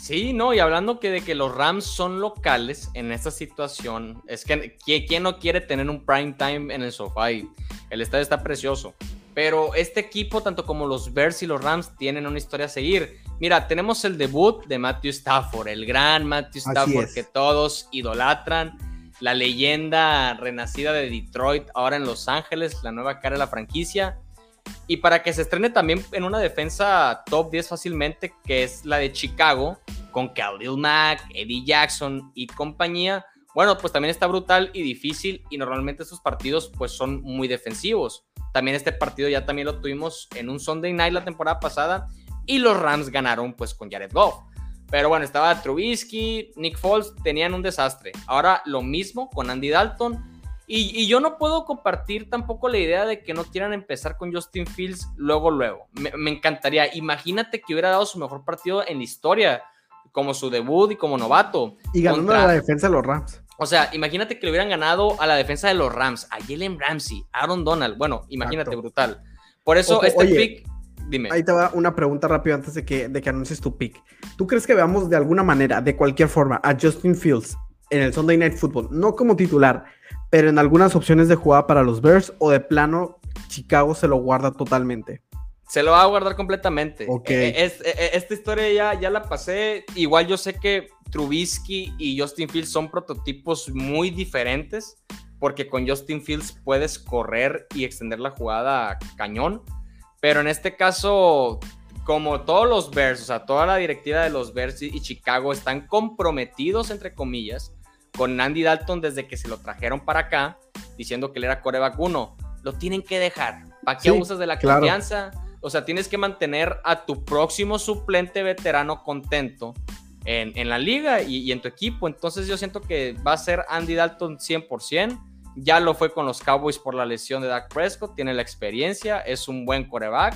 Sí, no, y hablando que de que los Rams son locales en esta situación, es que ¿quién no quiere tener un prime time en el sofá? Y el estadio está precioso. Pero este equipo, tanto como los Bears y los Rams, tienen una historia a seguir. Mira, tenemos el debut de Matthew Stafford, el gran Matthew Stafford que todos idolatran, la leyenda renacida de Detroit, ahora en Los Ángeles, la nueva cara de la franquicia. Y para que se estrene también en una defensa top 10 fácilmente, que es la de Chicago, con Khalil Mack, Eddie Jackson y compañía, bueno, pues también está brutal y difícil y normalmente estos partidos pues son muy defensivos. También este partido ya también lo tuvimos en un Sunday Night la temporada pasada y los Rams ganaron pues con Jared Goff. Pero bueno, estaba Trubisky, Nick Foles, tenían un desastre. Ahora lo mismo con Andy Dalton. Y, yo no puedo compartir tampoco la idea de que no quieran empezar con Justin Fields luego, luego. Me, me encantaría. Imagínate que hubiera dado su mejor partido en la historia, como su debut y como novato. Y ganando la defensa de los Rams. O sea, imagínate que le hubieran ganado a la defensa de los Rams, a Jalen Ramsey, Aaron Donald. Bueno, imagínate, brutal. Por eso este pick, dime. Ahí te va una pregunta rápida antes de que, de que anuncies tu pick. ¿Tú crees que veamos de alguna manera, de cualquier forma, a Justin Fields en el Sunday Night Football, no como titular, pero en algunas opciones de jugada para los Bears o de plano Chicago se lo guarda totalmente? Se lo va a guardar completamente. Ok. E, e, e, esta historia ya, ya la pasé. Igual yo sé que Trubisky y Justin Fields son prototipos muy diferentes, porque con Justin Fields puedes correr y extender la jugada cañón, pero en este caso, como todos los Bears, o sea, toda la directiva de los Bears y Chicago están comprometidos, entre comillas, con Andy Dalton desde que se lo trajeron para acá, diciendo que él era coreback 1. Lo tienen que dejar. ¿Para qué usas de la confianza? O sea, tienes que mantener a tu próximo suplente veterano contento en, la liga y, en tu equipo. Entonces yo siento que va a ser Andy Dalton 100%. Ya lo fue con los Cowboys por la lesión de Dak Prescott, tiene la experiencia, es un buen coreback.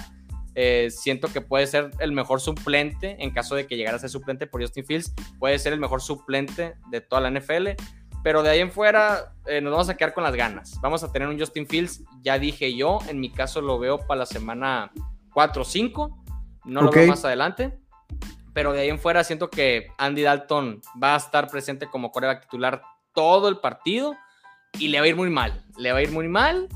Eh, siento que puede ser el mejor suplente en caso de que llegara a ser suplente por Justin Fields. Puede ser el mejor suplente de toda la NFL. Pero de ahí en fuera eh, nos vamos a quedar con las ganas. Vamos a tener un Justin Fields, ya dije yo, en mi caso lo veo para la semana 4 o 5. No lo veo más adelante pero de ahí en fuera siento que Andy Dalton va a estar presente como coreback titular todo el partido y le va a ir muy mal. Le va a ir muy mal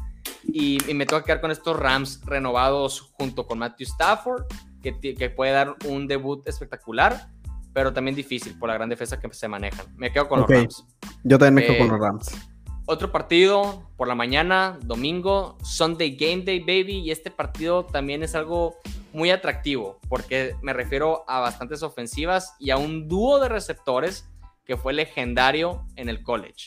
y, me tengo que quedar con estos Rams renovados junto con Matthew Stafford, que, que, puede dar un debut espectacular, pero también difícil por la gran defensa que se manejan. Me quedo con los Rams. Yo también me quedo con eh, los Rams. Otro partido por la mañana, domingo, Sunday Game Day, baby. Y este partido también es algo muy atractivo porque me refiero a bastantes ofensivas y a un dúo de receptores que fue legendario en el college.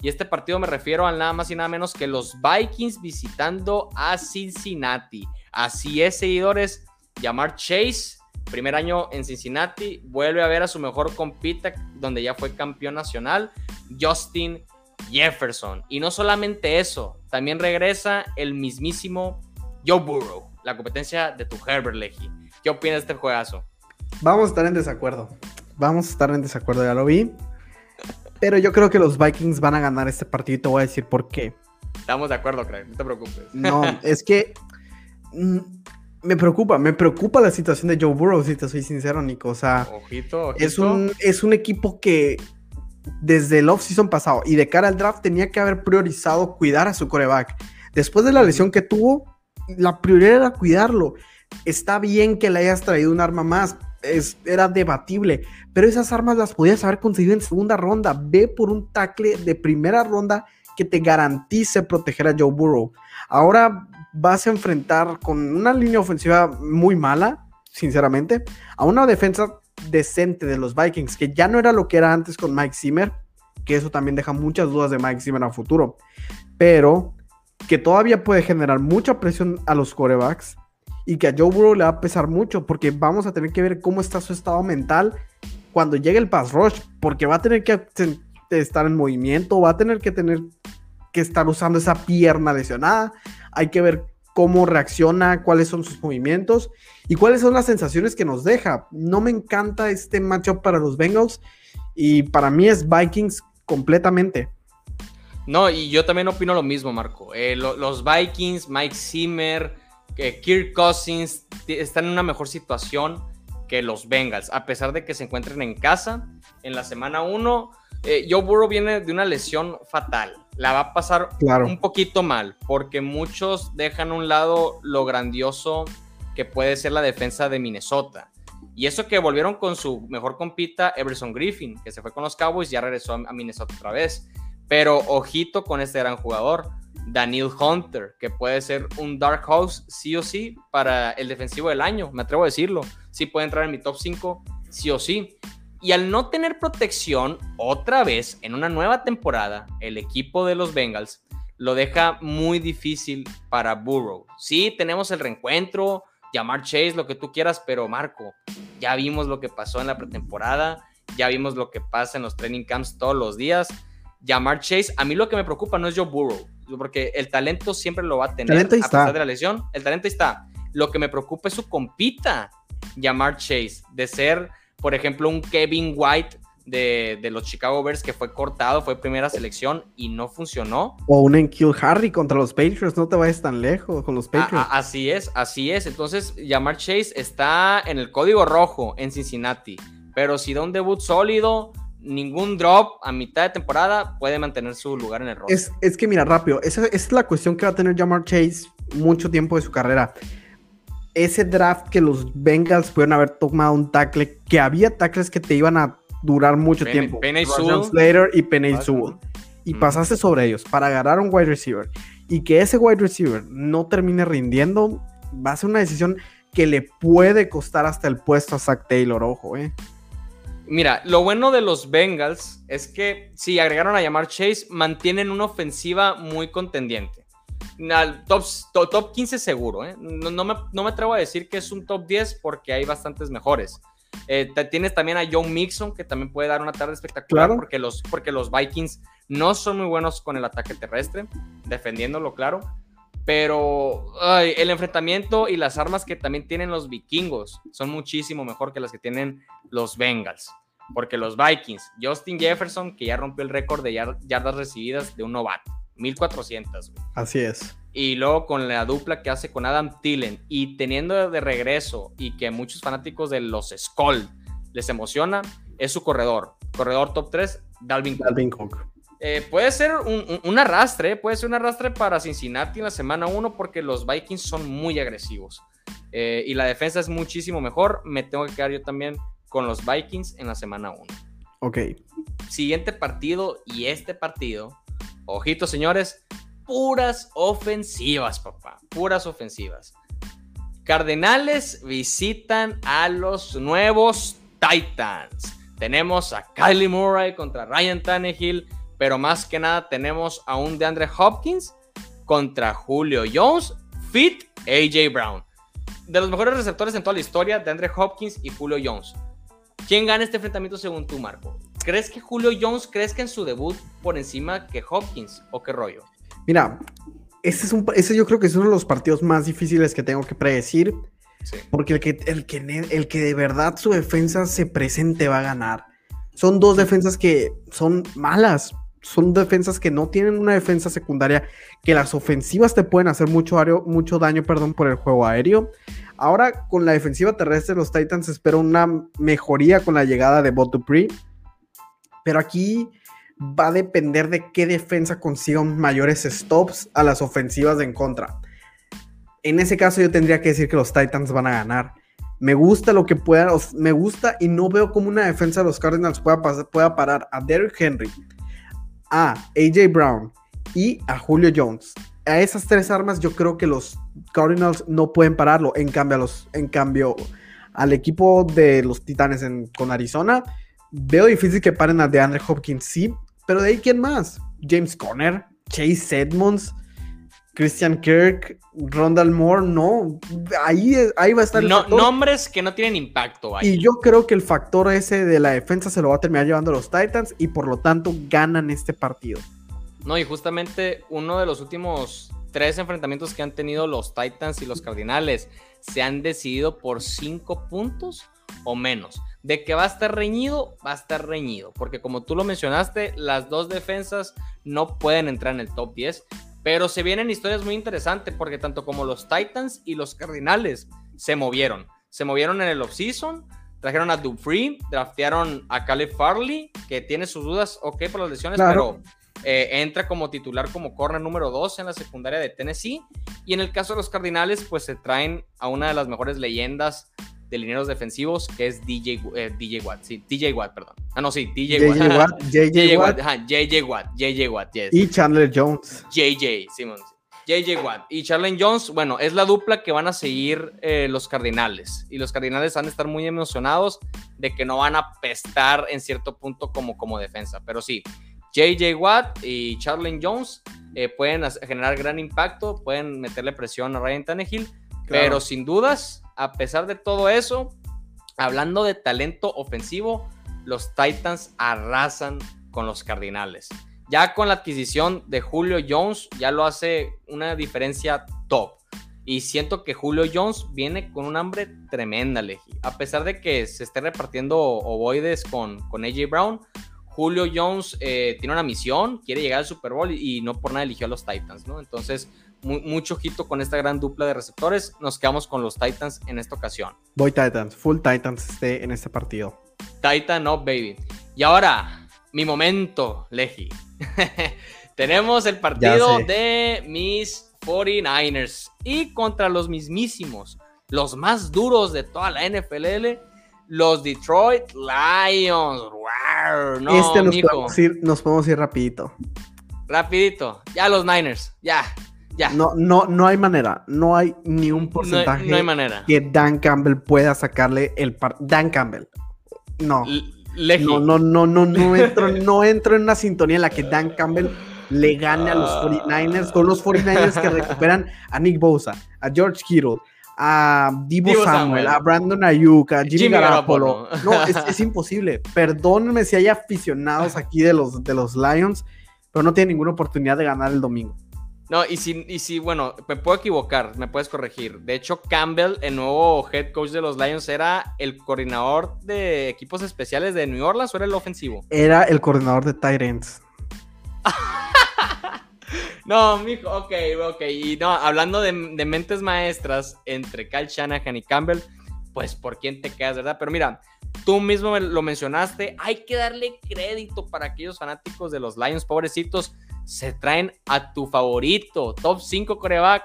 Y este partido me refiero a nada más y nada menos que los Vikings visitando a Cincinnati. Así es, seguidores, llamar Chase, primer año en Cincinnati, vuelve a ver a su mejor compita, donde ya fue campeón nacional, Justin Jefferson. Y no solamente eso, también regresa el mismísimo Joe Burrow, la competencia de tu Herbert Lecky. ¿Qué opinas de este juegazo? Vamos a estar en desacuerdo. Vamos a estar en desacuerdo, ya lo vi. Pero yo creo que los Vikings van a ganar este partido y te voy a decir por qué. Estamos de acuerdo, Craig, no te preocupes. No, es que mm, me preocupa, me preocupa la situación de Joe Burrow, si te soy sincero, Nico. O sea, ojito, Es, un, es un equipo que desde el off-season pasado y de cara al draft tenía que haber priorizado cuidar a su coreback. Después de la lesión que tuvo, la prioridad era cuidarlo. Está bien que le hayas traído un arma más, es, era debatible, pero esas armas las podías haber conseguido en segunda ronda. Ve por un tackle de primera ronda que te garantice proteger a Joe Burrow. Ahora vas a enfrentar con una línea ofensiva muy mala, sinceramente, a una defensa decente de los Vikings, que ya no era lo que era antes con Mike Zimmer, que eso también deja muchas dudas de Mike Zimmer a futuro, pero que todavía puede generar mucha presión a los corebacks y que a Joe Burrow le va a pesar mucho porque vamos a tener que ver cómo está su estado mental cuando llegue el pass rush, porque va a tener que estar en movimiento, va a tener que tener que estar usando esa pierna lesionada, hay que ver cómo reacciona, cuáles son sus movimientos y cuáles son las sensaciones que nos deja. No me encanta este matchup para los Bengals y para mí es Vikings completamente. No, y yo también opino lo mismo, Marco. Eh, los Vikings, Mike Zimmer, eh, Kirk Cousins están en una mejor situación que los Bengals, a pesar de que se encuentren en casa. En la semana 1, eh, Joe Burrow viene de una lesión fatal. La va a pasar un poquito mal, porque muchos dejan a un lado lo grandioso que puede ser la defensa de Minnesota. Y eso que volvieron con su mejor compita, Everson Griffin, que se fue con los Cowboys y ya regresó a Minnesota otra vez. Pero ojito con este gran jugador, Daniel Hunter, que puede ser un dark house sí o sí para el defensivo del año, me atrevo a decirlo. Sí puede entrar en mi top 5, sí o sí. Y al no tener protección, otra vez en una nueva temporada, el equipo de los Bengals lo deja muy difícil para Burrow. Sí, tenemos el reencuentro, llamar Chase, lo que tú quieras, pero Marco, ya vimos lo que pasó en la pretemporada, ya vimos lo que pasa en los training camps todos los días llamar Chase, a mí lo que me preocupa no es Joe Burrow, porque el talento siempre lo va a tener a pesar de la lesión. El talento está. Lo que me preocupa es su compita, llamar Chase, de ser, por ejemplo, un Kevin White de, los Chicago Bears que fue cortado, fue primera selección y no funcionó. O un Enkil Harry contra los Patriots, no te vayas tan lejos con los Patriots. así es, así es. Entonces, llamar Chase está en el código rojo en Cincinnati, pero si da un debut sólido, ningún drop a mitad de temporada puede mantener su lugar en el roster. Es, es que mira, rápido, esa, es la cuestión que va a tener Jamar Chase mucho tiempo de su carrera. Ese draft que los Bengals pudieron haber tomado un tackle, que había tackles que te iban a durar mucho tiempo. Penny Slater y Penny Sewell. Y pasaste sobre ellos para agarrar un wide receiver. Y que ese wide receiver no termine rindiendo, va a ser una decisión que le puede costar hasta el puesto a Zach Taylor, ojo, eh. Mira, lo bueno de los Bengals es que si agregaron a llamar Chase, mantienen una ofensiva muy contendiente. Al top, top, 15 seguro, ¿eh? no, me, atrevo a decir que es un top 10 porque hay bastantes mejores. Eh, tienes también a John Mixon, que también puede dar una tarde espectacular porque, los, porque los Vikings no son muy buenos con el ataque terrestre, defendiéndolo, claro. Pero el enfrentamiento y las armas que también tienen los vikingos son muchísimo mejor que las que tienen los Bengals. Porque los Vikings, Justin Jefferson, que ya rompió el récord de yardas recibidas de un novato, 1400. Así es. Y luego con la dupla que hace con Adam Tillen y teniendo de regreso y que muchos fanáticos de los Skull les emociona, es su corredor. Corredor top 3, Dalvin, Dalvin Cook. Eh, puede ser un, arrastre, puede ser un arrastre para Cincinnati en la semana 1 porque los Vikings son muy agresivos eh, y la defensa es muchísimo mejor. Me tengo que quedar yo también con los Vikings en la semana 1. Ok. Siguiente partido y este partido, ojito señores, puras ofensivas, papá, puras ofensivas. Cardenales visitan a los nuevos Titans. Tenemos a Kylie Murray contra Ryan Tannehill pero más que nada tenemos a un DeAndre Hopkins contra Julio Jones, fit AJ Brown. De los mejores receptores en toda la historia, DeAndre Hopkins y Julio Jones. ¿Quién gana este enfrentamiento según tú, Marco? ¿Crees que Julio Jones crezca en su debut por encima que Hopkins o qué rollo? Mira, ese, es un, ese yo creo que es uno de los partidos más difíciles que tengo que predecir. Porque el que, el, que, el que de verdad su defensa se presente va a ganar. Son dos defensas que son malas, son defensas que no tienen una defensa secundaria, que las ofensivas te pueden hacer mucho, mucho daño perdón, por el juego aéreo. Ahora con la defensiva terrestre los Titans espero una mejoría con la llegada de Bot Dupree. Pero aquí va a depender de qué defensa consiga mayores stops a las ofensivas de en contra. En ese caso yo tendría que decir que los Titans van a ganar. Me gusta lo que pueda, me gusta y no veo como una defensa de los Cardinals pueda, pueda parar a Derrick Henry, a AJ Brown y a Julio Jones. A esas tres armas yo creo que los Cardinals no pueden pararlo. En cambio, los, en cambio al equipo de los Titanes con Arizona, veo difícil que paren a DeAndre Hopkins, sí, pero de ahí quién más? James Conner, Chase Edmonds, Christian Kirk, Rondal Moore, no. Ahí, ahí va a estar el no, Nombres que no tienen impacto. Y yo creo que el factor ese de la defensa se lo va a terminar llevando los Titans y por lo tanto ganan este partido. No, y justamente uno de los últimos tres enfrentamientos que han tenido los Titans y los Cardinales se han decidido por cinco puntos o menos. De que va a estar reñido, va a estar reñido. Porque como tú lo mencionaste, las dos defensas no pueden entrar en el top 10. Pero se vienen historias muy interesantes porque tanto como los Titans y los Cardinales se movieron. Se movieron en el offseason, trajeron a Dupree, draftearon a Caleb Farley, que tiene sus dudas, ok, por las lesiones, pero eh, entra como titular como corner número 2 en la secundaria de Tennessee. Y en el caso de los Cardinales, pues se traen a una de las mejores leyendas de lineros defensivos, que es DJ, eh, DJ Watt, sí, DJ Watt, perdón. Ah, no, sí, DJ, Watt. JJ Watt, JJ Watt, JJ Watt, yes. Y Chandler Jones. JJ, Simons. JJ Watt y Charlie Jones, bueno, es la dupla que van a seguir eh, los Cardinales. Y los Cardinales van a estar muy emocionados de que no van a pestar en cierto punto como, como defensa. Pero sí, JJ Watt y Charlie Jones eh, pueden generar gran impacto, pueden meterle presión a Ryan Tannehill. Pero sin dudas, a pesar de todo eso, hablando de talento ofensivo, los Titans arrasan con los Cardinales. Ya con la adquisición de Julio Jones, ya lo hace una diferencia top. Y siento que Julio Jones viene con un hambre tremenda, Leji. A pesar de que se esté repartiendo ovoides con, con AJ Brown, Julio Jones eh, tiene una misión, quiere llegar al Super Bowl y, no por nada eligió a los Titans, ¿no? Entonces, mucho ojito con esta gran dupla de receptores. Nos quedamos con los Titans en esta ocasión. Voy Titans, full Titans este, en este partido. Titan no, baby. Y ahora, mi momento, Leji. Tenemos el partido de mis 49ers y contra los mismísimos, los más duros de toda la NFL, los Detroit Lions. No, este nos podemos, ir, nos podemos ir rapidito. Rapidito. Ya los Niners. Ya. Ya. No, no, no hay manera, no hay ni un porcentaje no hay, manera. que Dan Campbell pueda sacarle el par Dan Campbell. No. No, no, no, no, no entro, no entro en una sintonía en la que Dan Campbell le gane a los 49ers, con los 49ers que recuperan a Nick Bosa, a George Kittle, a Divo, Samuel, a Brandon Ayuk, a Jimmy, Garoppolo. No, es, imposible. Perdónenme si hay aficionados aquí de los, de los Lions, pero no tienen ninguna oportunidad de ganar el domingo. No, y si, y si, bueno, me puedo equivocar, me puedes corregir. De hecho, Campbell, el nuevo head coach de los Lions, era el coordinador de equipos especiales de New Orleans o era el ofensivo? Era el coordinador de Tyrants. no, mijo, ok, ok. Y no, hablando de, mentes maestras entre Kyle Shanahan y Campbell, pues por quién te quedas, ¿verdad? Pero mira, tú mismo lo mencionaste, hay que darle crédito para aquellos fanáticos de los Lions, pobrecitos se traen a tu favorito, top 5 coreback,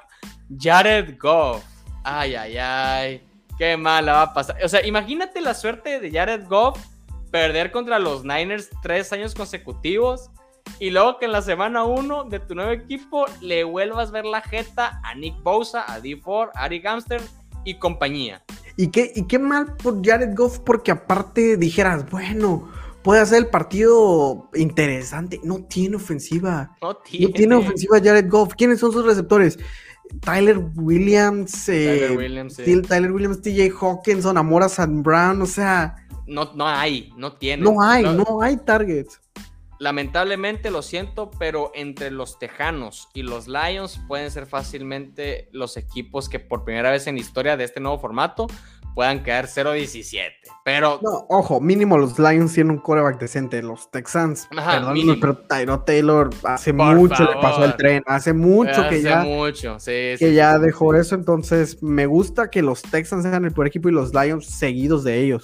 Jared Goff. Ay, ay, ay. Qué mala va a pasar. O sea, imagínate la suerte de Jared Goff perder contra los Niners tres años consecutivos y luego que en la semana 1 de tu nuevo equipo le vuelvas a ver la jeta a Nick Bosa, a D. Ford, a Ari Gamster y compañía. ¿Y qué, y qué mal por Jared Goff porque aparte dijeras, bueno, puede hacer el partido interesante. No tiene ofensiva. No tiene. ofensiva Jared Goff. ¿Quiénes son sus receptores? Tyler Williams, eh, Tyler Williams, Tyler Williams, TJ Hawkinson, Amora San Brown, o sea. No, no hay, no tiene. No hay, no, hay targets. Lamentablemente lo siento, pero entre los Tejanos y los Lions pueden ser fácilmente los equipos que por primera vez en la historia de este nuevo formato puedan quedar 0-17. Pero. No, ojo, mínimo los Lions tienen un coreback decente. Los Texans, perdón, pero Tyro Taylor hace mucho le pasó el tren. Hace mucho que ya. mucho, sí, Que ya dejó eso. Entonces, me gusta que los Texans sean el peor equipo y los Lions seguidos de ellos.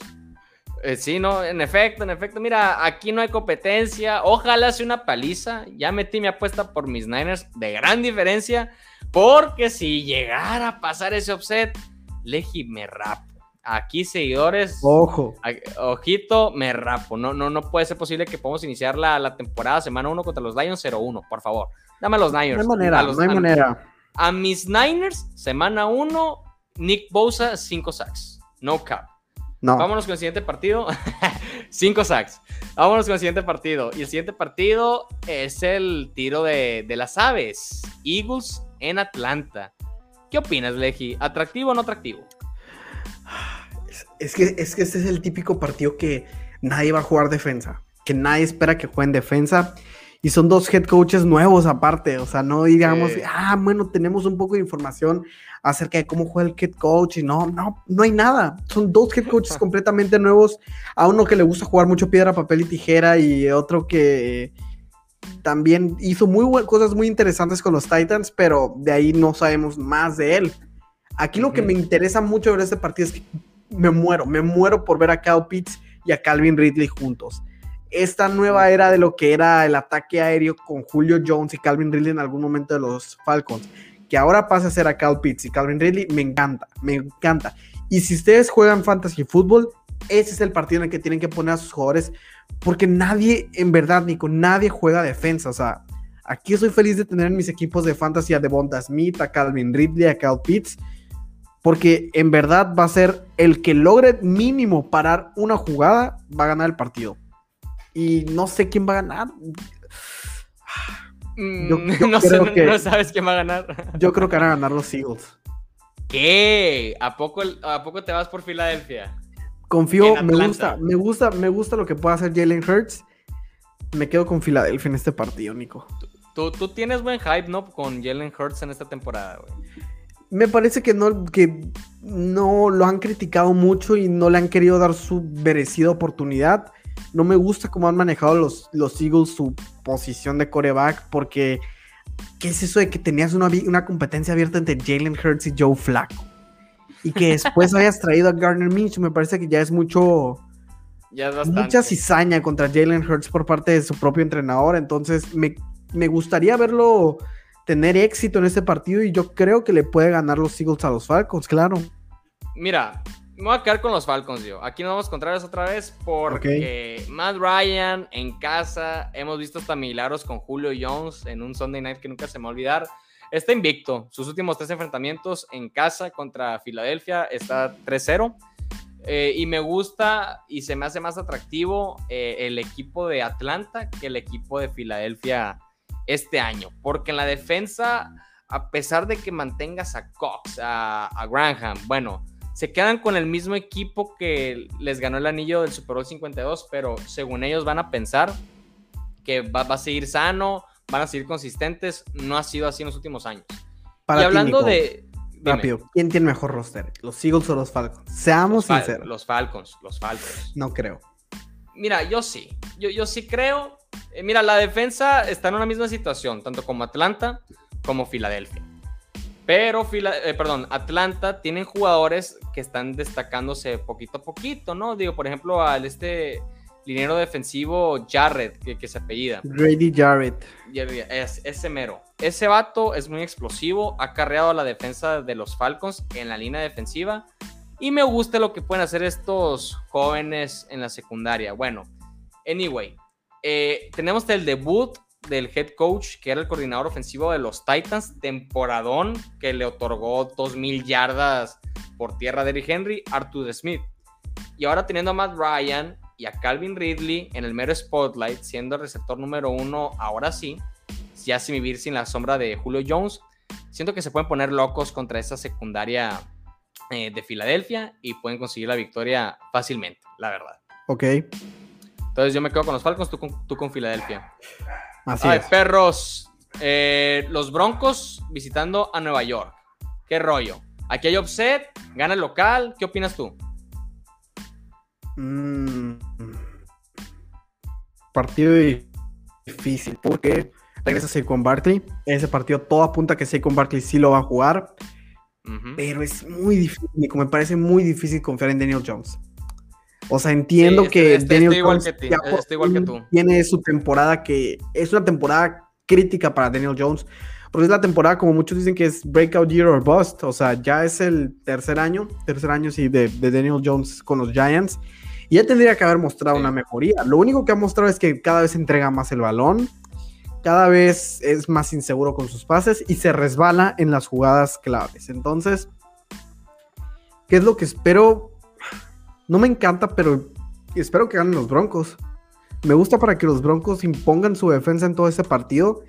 Eh, sí, no, en efecto, en efecto. Mira, aquí no hay competencia. Ojalá sea una paliza. Ya metí mi apuesta por mis Niners de gran diferencia. Porque si llegara a pasar ese offset, Leji me rapo aquí seguidores, ojo, ojito, me rapo. No, no, no puede ser posible que podamos iniciar la, temporada semana 1 contra los Lions 0-1, por favor. Dame a los Niners. No hay manera, no hay manera. A mis Niners, semana 1, Nick Bosa, 5 sacks. No cap. No. Vámonos con el siguiente partido. 5 sacks. Vámonos con el siguiente partido. Y el siguiente partido es el tiro de, de las aves. Eagles en Atlanta. ¿Qué opinas, Leji? ¿Atractivo o no atractivo? Es que, es que este es el típico partido que nadie va a jugar defensa, que nadie espera que jueguen defensa. Y son dos head coaches nuevos aparte, o sea, no digamos, ah, bueno, tenemos un poco de información acerca de cómo juega el head coach y no, no, no hay nada. Son dos head coaches completamente nuevos, a uno que le gusta jugar mucho piedra, papel y tijera y otro que también hizo muy cosas muy interesantes con los Titans, pero de ahí no sabemos más de él. Aquí lo que me interesa mucho ver este partido es que me muero, me muero por ver a Kyle Pitts y a Calvin Ridley juntos esta nueva era de lo que era el ataque aéreo con Julio Jones y Calvin Ridley en algún momento de los Falcons, que ahora pasa a ser a Cal Pitts y Calvin Ridley, me encanta, me encanta. Y si ustedes juegan fantasy fútbol, ese es el partido en el que tienen que poner a sus jugadores, porque nadie, en verdad, Nico, nadie juega defensa. O sea, aquí estoy feliz de tener en mis equipos de fantasy a Devonta Smith, a Calvin Ridley, a Cal Pitts, porque en verdad va a ser el que logre mínimo parar una jugada, va a ganar el partido y no sé quién va a ganar. Mm, no, sé, sabes quién va a ganar. Yo creo que van a ganar los Eagles. ¿Qué? ¿A poco, ¿A poco te vas por Filadelfia? Confío, me gusta, me gusta, me gusta lo que puede hacer Jalen Hurts. Me quedo con Filadelfia en este partido, Nico. Tú, tú tienes buen hype, ¿no? Con Jalen Hurts en esta temporada, güey. Me parece que no, que no lo han criticado mucho y no le han querido dar su merecida oportunidad. No me gusta cómo han manejado los, los Eagles su posición de coreback porque ¿qué es eso de que tenías una, una competencia abierta entre Jalen Hurts y Joe Flacco? Y que después hayas traído a Garner Minshew, me parece que ya es mucho... Ya mucha cizaña contra Jalen Hurts por parte de su propio entrenador, entonces me, me gustaría verlo tener éxito en este partido y yo creo que le puede ganar los Eagles a los Falcons, claro. Mira, me voy a quedar con los Falcons, yo. Aquí nos vamos a encontrar otra vez porque Matt Ryan en casa. Hemos visto hasta milagros con Julio Jones en un Sunday night que nunca se me va a olvidar. Está invicto. Sus últimos tres enfrentamientos en casa contra Filadelfia está 3-0. Eh, y me gusta y se me hace más atractivo eh, el equipo de Atlanta que el equipo de Filadelfia este año. Porque en la defensa, a pesar de que mantengas a Cox, a, a Graham, bueno se quedan con el mismo equipo que les ganó el anillo del Super Bowl 52, pero según ellos van a pensar que va, a seguir sano, van a seguir consistentes. No ha sido así en los últimos años. y hablando de. Rápido, ¿quién tiene mejor roster? ¿Los Eagles o los Falcons? Seamos sinceros. Los Falcons, los Falcons. No creo. Mira, yo sí. Yo, yo sí creo. Eh, mira, la defensa está en una misma situación, tanto como Atlanta como Filadelfia. Pero, eh, perdón, Atlanta tienen jugadores que están destacándose poquito a poquito, ¿no? Digo, por ejemplo, al este linero defensivo Jarrett, que, se apellida. Grady Jarrett. Es, ese mero. Ese vato es muy explosivo, ha carreado a la defensa de los Falcons en la línea defensiva. Y me gusta lo que pueden hacer estos jóvenes en la secundaria. Bueno, anyway, eh, tenemos el debut del head coach, que era el coordinador ofensivo de los Titans, temporadón que le otorgó 2.000 yardas por tierra a Derrick Henry, Arthur Smith. Y ahora teniendo a Matt Ryan y a Calvin Ridley en el mero spotlight, siendo el receptor número uno, ahora sí, ya sin vivir sin la sombra de Julio Jones, siento que se pueden poner locos contra esa secundaria eh, de Filadelfia y pueden conseguir la victoria fácilmente, la verdad. Ok. Entonces yo me quedo con los Falcons, tú con, tú con Filadelfia. Así perros. Eh, los Broncos visitando a Nueva York. ¿Qué rollo? Aquí hay offset, gana el local. ¿Qué opinas tú? Mm. partido difícil porque regresa Saquon Barkley. Ese partido todo apunta que Saquon Barkley sí lo va a jugar. Pero es muy difícil, me parece muy difícil confiar en Daniel Jones. O sea, entiendo que Daniel igual que, tú. tiene su temporada que es una temporada crítica para Daniel Jones, porque es la temporada, como muchos dicen, que es breakout year or bust. O sea, ya es el tercer año, tercer año sí, de, Daniel Jones con los Giants. Y ya tendría que haber mostrado una mejoría. Lo único que ha mostrado es que cada vez entrega más el balón, cada vez es más inseguro con sus pases y se resbala en las jugadas claves. Entonces, ¿qué es lo que espero? No me encanta, pero espero que ganen los Broncos. Me gusta para que los Broncos impongan su defensa en todo ese partido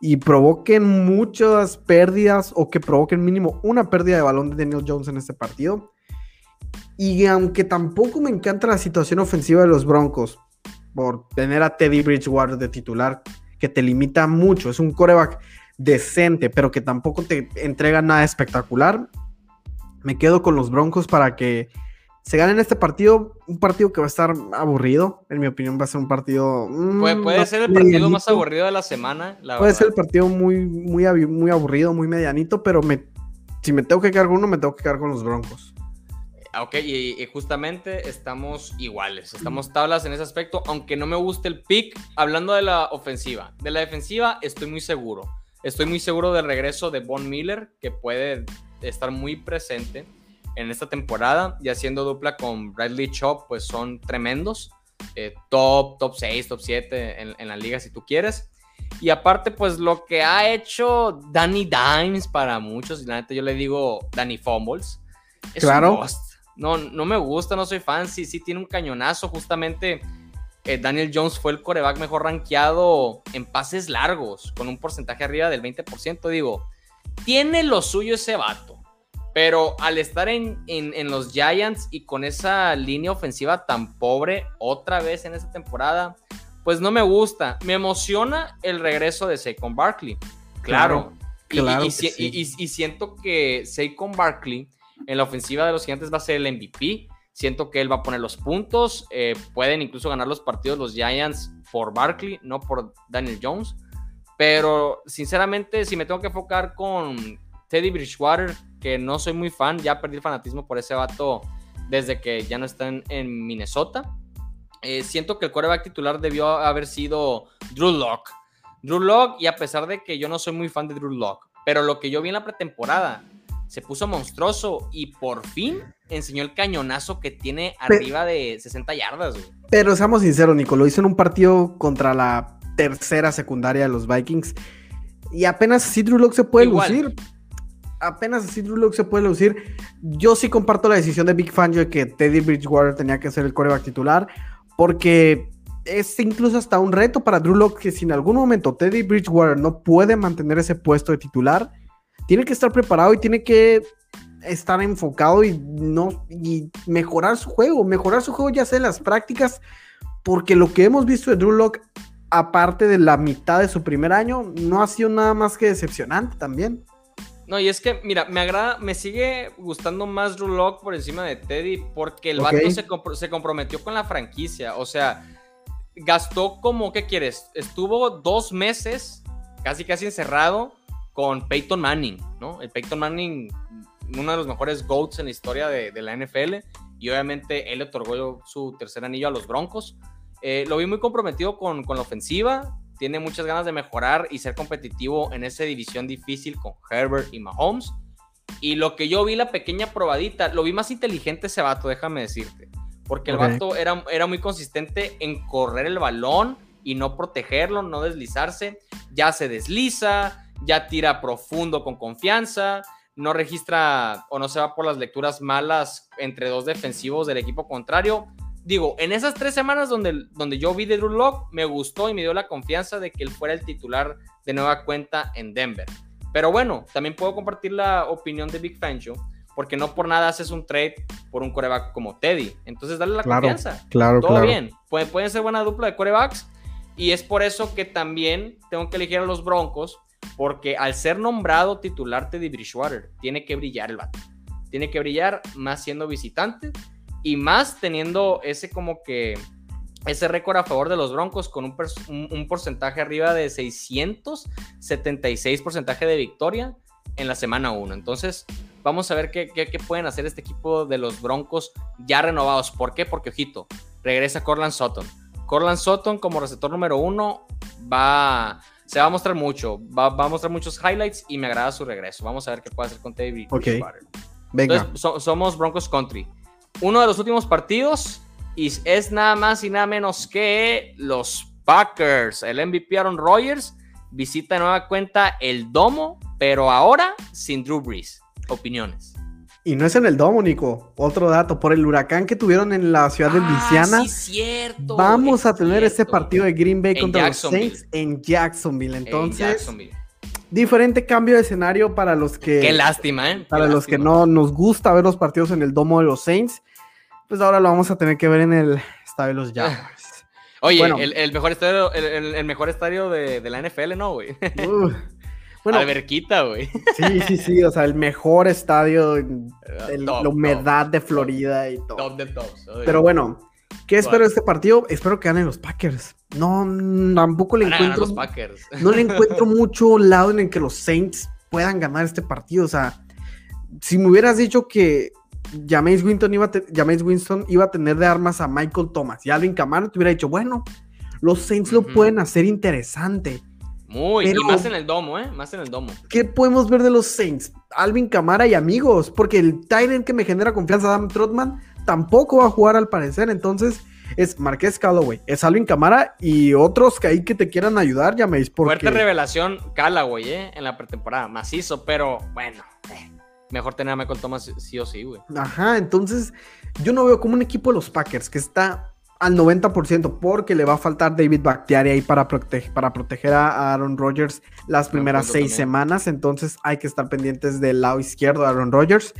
y provoquen muchas pérdidas o que provoquen mínimo una pérdida de balón de Daniel Jones en este partido. Y aunque tampoco me encanta la situación ofensiva de los Broncos por tener a Teddy Bridgewater de titular, que te limita mucho. Es un coreback decente, pero que tampoco te entrega nada espectacular. Me quedo con los Broncos para que se ganen este partido. Un partido que va a estar aburrido. En mi opinión, va a ser un partido. Mm, puede, ser el partido más aburrido de la semana. puede ser el partido muy, muy, muy aburrido, muy medianito, pero me, si me tengo que quedar con uno, me tengo que quedar con los Broncos. Ah, ok, y, justamente estamos iguales, estamos tablas en ese aspecto, aunque no me guste el pick, hablando de la ofensiva. De la defensiva estoy muy seguro. Estoy muy seguro del regreso de Von Miller, que puede estar muy presente en esta temporada y haciendo dupla con Bradley Chop, pues son tremendos. Eh, top, top 6, top 7 en, en, la liga si tú quieres. Y aparte, pues lo que ha hecho Danny Dimes para muchos, y la neta yo le digo Danny Fumbles. Es claro. No, no me gusta, no soy fan. Sí, sí, tiene un cañonazo. Justamente eh, Daniel Jones fue el coreback mejor rankeado en pases largos, con un porcentaje arriba del 20%. Digo, tiene lo suyo ese vato. Pero al estar en, en, los Giants y con esa línea ofensiva tan pobre otra vez en esta temporada, pues no me gusta. Me emociona el regreso de Saquon Barkley. Claro. claro y, y, siento que Saquon Barkley en la ofensiva de los gigantes va a ser el MVP. Siento que él va a poner los puntos. Eh, pueden incluso ganar los partidos los Giants por Barkley, no por Daniel Jones. Pero sinceramente, si me tengo que enfocar con Teddy Bridgewater, que no soy muy fan, ya perdí el fanatismo por ese vato desde que ya no está en, Minnesota. Eh, siento que el quarterback titular debió haber sido Drew Locke. Drew Locke, y a pesar de que yo no soy muy fan de Drew Locke, pero lo que yo vi en la pretemporada, se puso monstruoso y por fin enseñó el cañonazo que tiene arriba de 60 yardas. Pero seamos sinceros, Nico, lo hizo en un partido contra la tercera secundaria de los Vikings y apenas así Drew Locke se puede lucir. Apenas así Drew Locke se puede lucir. Yo sí comparto la decisión de Big Fangio de que Teddy Bridgewater tenía que ser el coreback titular porque es incluso hasta un reto para Drew Locke que si en algún momento Teddy Bridgewater no puede mantener ese puesto de titular, tiene que estar preparado y tiene que estar enfocado y no y mejorar su juego, mejorar su juego ya sea en las prácticas, porque lo que hemos visto de Drew Lock, aparte de la mitad de su primer año, no ha sido nada más que decepcionante también. No, y es que, mira, me agrada, me sigue gustando más Drew Lock por encima de Teddy, porque el vato se, se comprometió con la franquicia, o sea, gastó como, ¿qué quieres? Estuvo dos meses casi casi encerrado con Peyton Manning, ¿no? El Peyton Manning, uno de los mejores GOATs en la historia de, la NFL, y obviamente él le otorgó su tercer anillo a los Broncos. Eh, lo vi muy comprometido con, con la ofensiva, tiene muchas ganas de mejorar y ser competitivo en esa división difícil con Herbert y Mahomes. Y lo que yo vi, la pequeña probadita, lo vi más inteligente ese vato, déjame decirte. Porque el vato era, era muy consistente en correr el balón y no protegerlo, no deslizarse. Ya se desliza, ya tira profundo con confianza, no registra o no se va por las lecturas malas entre dos defensivos del equipo contrario. Digo, en esas tres semanas donde, donde yo vi de Drew Locke, me gustó y me dio la confianza de que él fuera el titular de nueva cuenta en Denver. Pero bueno, también puedo compartir la opinión de Big Fangio, porque no por nada haces un trade por un coreback como Teddy. Entonces, dale la confianza. Claro, Todo bien. Pueden, pueden ser buena dupla de corebacks. Y es por eso que también tengo que elegir a los Broncos porque al ser nombrado titular Teddy Bridgewater, tiene que brillar el vato. Tiene que brillar más siendo visitante y más teniendo ese como que ese récord a favor de los Broncos con un, un, porcentaje arriba de 676 porcentaje de victoria en la semana 1. Entonces, vamos a ver qué, qué, qué, pueden hacer este equipo de los Broncos ya renovados. ¿Por qué? Porque, ojito, regresa Corland Sutton. Corland Sutton como receptor número uno va se va a mostrar mucho, va, a mostrar muchos highlights y me agrada su regreso. Vamos a ver qué puede hacer con David. Ok, venga. somos Broncos Country. Uno de los últimos partidos y es nada más y nada menos que los Packers. El MVP Aaron Rodgers visita nueva cuenta el Domo, pero ahora sin Drew Brees. Opiniones. Y no es en el Domo, Nico. Otro dato, por el huracán que tuvieron en la ciudad de ah, Luisiana. cierto, vamos a tener este partido de Green Bay contra los Saints en Jacksonville. Entonces, diferente cambio de escenario para los que. Qué lástima, ¿eh? para los que no nos gusta ver los partidos en el Domo de los Saints. Pues ahora lo vamos a tener que ver en el estadio de los Jaguars. Oye, el, mejor estadio, el, mejor estadio de, la NFL, ¿no, güey? bueno, Alberquita, güey. Sí, sí, sí, o sea, el mejor estadio, la humedad de Florida y todo. Top de tops. Pero bueno, ¿qué espero de este partido? Espero que ganen los Packers. No, tampoco le encuentro. Los Packers. No le encuentro mucho lado en el que los Saints puedan ganar este partido. O sea, si me hubieras dicho que James Winston iba a, Winston iba a tener de armas a Michael Thomas y Alvin Kamara, te hubiera dicho, bueno, los Saints lo pueden hacer interesante. Muy, y más en el domo, ¿eh? Más en el domo. ¿Qué podemos ver de los Saints? Alvin Kamara y amigos, porque el Tyrant que me genera confianza, Adam Trotman, tampoco va a jugar al parecer, entonces es Marqués Callaway, es Alvin Camara y otros que ahí que te quieran ayudar, ya me porque... Fuerte revelación Callaway, ¿eh? En la pretemporada, macizo, pero bueno, eh, mejor tener a Michael Thomas sí o sí, güey. Ajá, entonces yo no veo como un equipo de los Packers que está al 90% porque le va a faltar David Bakhtiari ahí para, para proteger a Aaron Rodgers las primeras seis semanas, entonces hay que estar pendientes del lado izquierdo de Aaron Rodgers.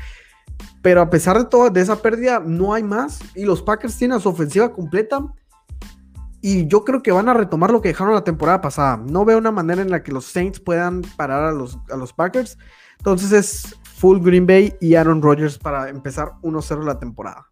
Pero a pesar de toda de esa pérdida, no hay más. Y los Packers tienen su ofensiva completa. Y yo creo que van a retomar lo que dejaron la temporada pasada. No veo una manera en la que los Saints puedan parar a los, a los Packers. Entonces es full Green Bay y Aaron Rodgers para empezar 1-0 la temporada.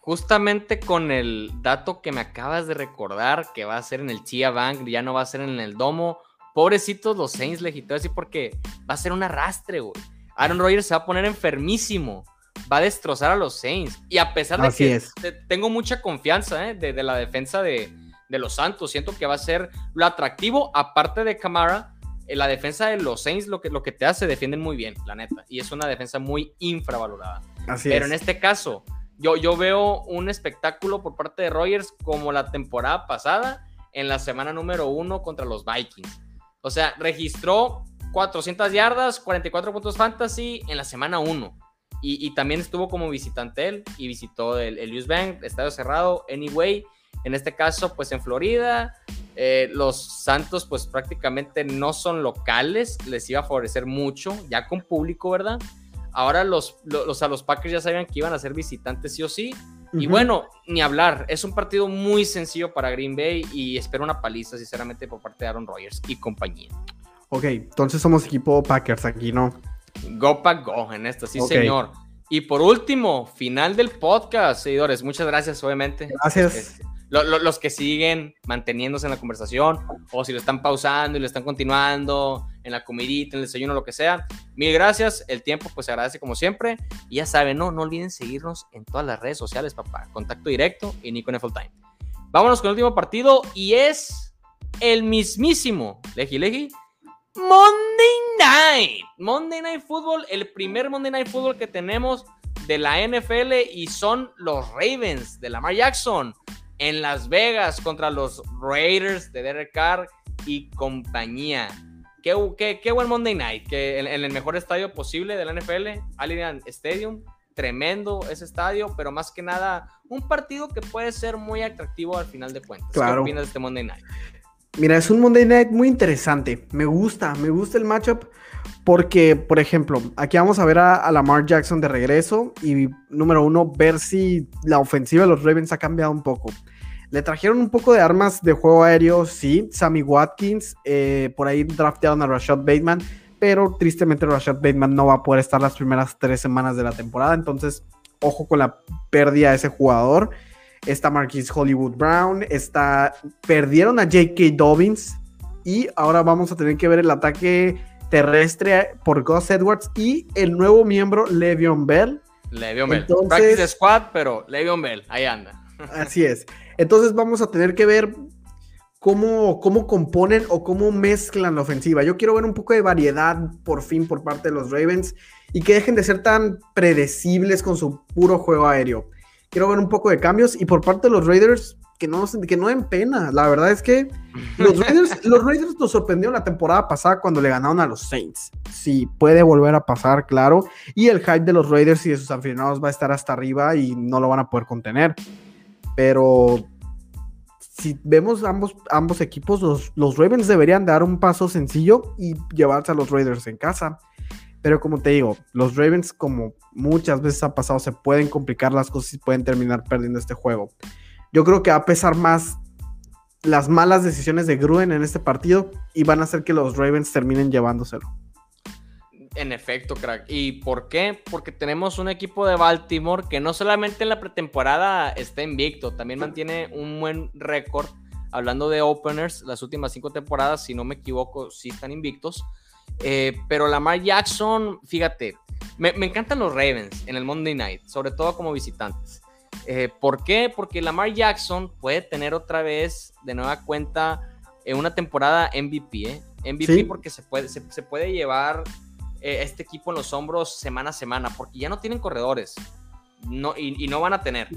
Justamente con el dato que me acabas de recordar, que va a ser en el Chia Bank, ya no va a ser en el Domo. Pobrecitos los Saints, legitó así porque va a ser un arrastre, güey. Aaron Rodgers se va a poner enfermísimo va a destrozar a los Saints. Y a pesar de que tengo mucha confianza ¿eh? de, la defensa de, los Santos, siento que va a ser lo atractivo, aparte de Camara, eh, la defensa de los Saints lo que, lo que te hace, defienden muy bien, la neta. Y es una defensa muy infravalorada. Pero en este caso, yo, yo veo un espectáculo por parte de Rogers como la temporada pasada, en la semana número uno contra los Vikings. O sea, registró 400 yardas, 44 puntos fantasy en la semana 1. Y, también estuvo como visitante él y visitó el, el US Bank, estadio cerrado, anyway. En este caso, pues en Florida, eh, los Santos pues prácticamente no son locales, les iba a favorecer mucho, ya con público, ¿verdad? Ahora los, los, a los Packers ya sabían que iban a ser visitantes sí o sí. Y bueno, ni hablar, es un partido muy sencillo para Green Bay y espero una paliza, sinceramente, por parte de Aaron Rodgers y compañía. Ok, entonces somos equipo Packers aquí, ¿no? Go Pack Go en esto, sí, señor. Y por último, final del podcast, seguidores. Muchas gracias, obviamente. Gracias. los que siguen manteniéndose en la conversación, o si lo están pausando y lo están continuando en la comidita, en el desayuno, lo que sea. Mil gracias. El tiempo, pues se agradece como siempre. Y ya saben, no, no olviden seguirnos en todas las redes sociales, papá. Contacto directo y Nico en Full Time. Vámonos con el último partido y es el mismísimo Leji Leji Monday Night. Monday Night Football, el primer Monday Night Football que tenemos de la NFL y son los Ravens de Lamar Jackson en Las Vegas contra los Raiders de Derek Carr y compañía. Qué, qué, buen Monday Night, que en, el mejor estadio posible de la NFL, Allianz Stadium. Tremendo ese estadio, pero más que nada, un partido que puede ser muy atractivo al final de cuentas. ¿Qué opinas de este Monday Night? Mira, es un Monday Night muy interesante. Me gusta, me gusta el matchup. Porque, por ejemplo, aquí vamos a ver a, Lamar Jackson de regreso. Y número uno, ver si la ofensiva de los Ravens ha cambiado un poco. Le trajeron un poco de armas de juego aéreo, sí. Sammy Watkins, eh, por ahí draftearon a Rashad Bateman. Pero tristemente Rashad Bateman no va a poder estar las primeras tres semanas de la temporada. Entonces, ojo con la pérdida de ese jugador está Marquis Hollywood Brown, está, perdieron a J.K. Dobbins y ahora vamos a tener que ver el ataque terrestre por Gus Edwards y el nuevo miembro Le'Veon Bell. Le'Veon Bell. Practice Squad, pero Le'Veon Bell, ahí anda. Así es. Entonces vamos a tener que ver cómo, cómo componen o cómo mezclan la ofensiva. Yo quiero ver un poco de variedad por fin por parte de los Ravens y que dejen de ser tan predecibles con su puro juego aéreo quiero ver un poco de cambios. Y por parte de los Raiders, que no, que no den pena. La verdad es que los Raiders, los Raiders nos sorprendieron la temporada pasada cuando le ganaron a los Saints. Sí, puede volver a pasar, claro. Y el hype de los Raiders y de sus aficionados va a estar hasta arriba y no lo van a poder contener. Pero si vemos ambos, ambos equipos, los, los Ravens deberían dar un paso sencillo y llevarse a los Raiders en casa. Pero como te digo, los Ravens, como muchas veces ha pasado, se pueden complicar las cosas y pueden terminar perdiendo este juego. Yo creo que va a pesar más las malas decisiones de Gruen en este partido y van a hacer que los Ravens terminen llevándoselo. En efecto, crack. ¿Y por qué? Porque tenemos un equipo de Baltimore que no solamente en la pretemporada está invicto, también mantiene un buen récord. Hablando de openers, las últimas cinco temporadas, si no me equivoco, sí están invictos. Eh, pero Lamar Jackson, fíjate, me, encantan los Ravens en el Monday Night, sobre todo como visitantes. Eh, ¿Por qué? Porque Lamar Jackson puede tener otra vez de nueva cuenta en una temporada MVP, ¿eh? MVP porque se puede, se puede llevar eh, este equipo en los hombros semana a semana, porque ya no tienen corredores no, y, no van a tener.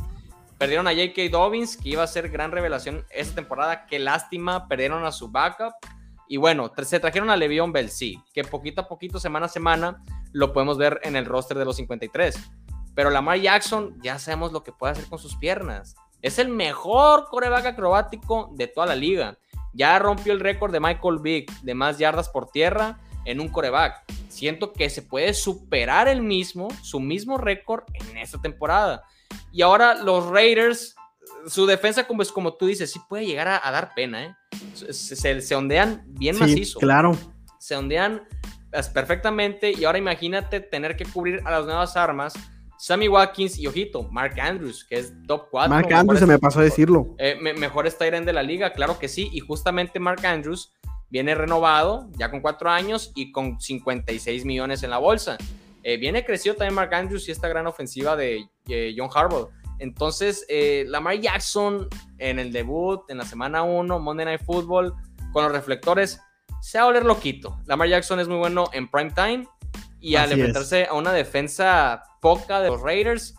Perdieron a J.K. Dobbins, que iba a ser gran revelación esta temporada. Qué lástima, perdieron a su backup. Y bueno, se trajeron a Le'Veon Bell, sí, que poquito a poquito, semana a semana, lo podemos ver en el roster de los 53. Pero Lamar Jackson, ya sabemos lo que puede hacer con sus piernas. Es el mejor coreback acrobático de toda la liga. Ya rompió el récord de Michael Vick de más yardas por tierra en un coreback. Siento que se puede superar el mismo, su mismo récord en esta temporada. Y ahora los Raiders, su defensa, como, es, como tú dices, sí puede llegar a, dar pena. ¿eh? Se, se, ondean bien sí, macizo. Claro. Se ondean perfectamente. Y ahora imagínate tener que cubrir a las nuevas armas. Sammy Watkins y ojito, Mark Andrews, que es top 4. Mark Andrews se me pasó a decirlo. Eh, mejor está en de la liga, claro que sí. Y justamente Mark Andrews viene renovado, ya con cuatro años y con 56 millones en la bolsa. Eh, viene crecido también Mark Andrews y esta gran ofensiva de eh, John Harbaugh. Entonces, eh, Lamar Jackson en el debut, en la semana 1, Monday Night Football, con los reflectores, se va a oler loquito. Lamar Jackson es muy bueno en prime time y al enfrentarse a una defensa poca de los Raiders,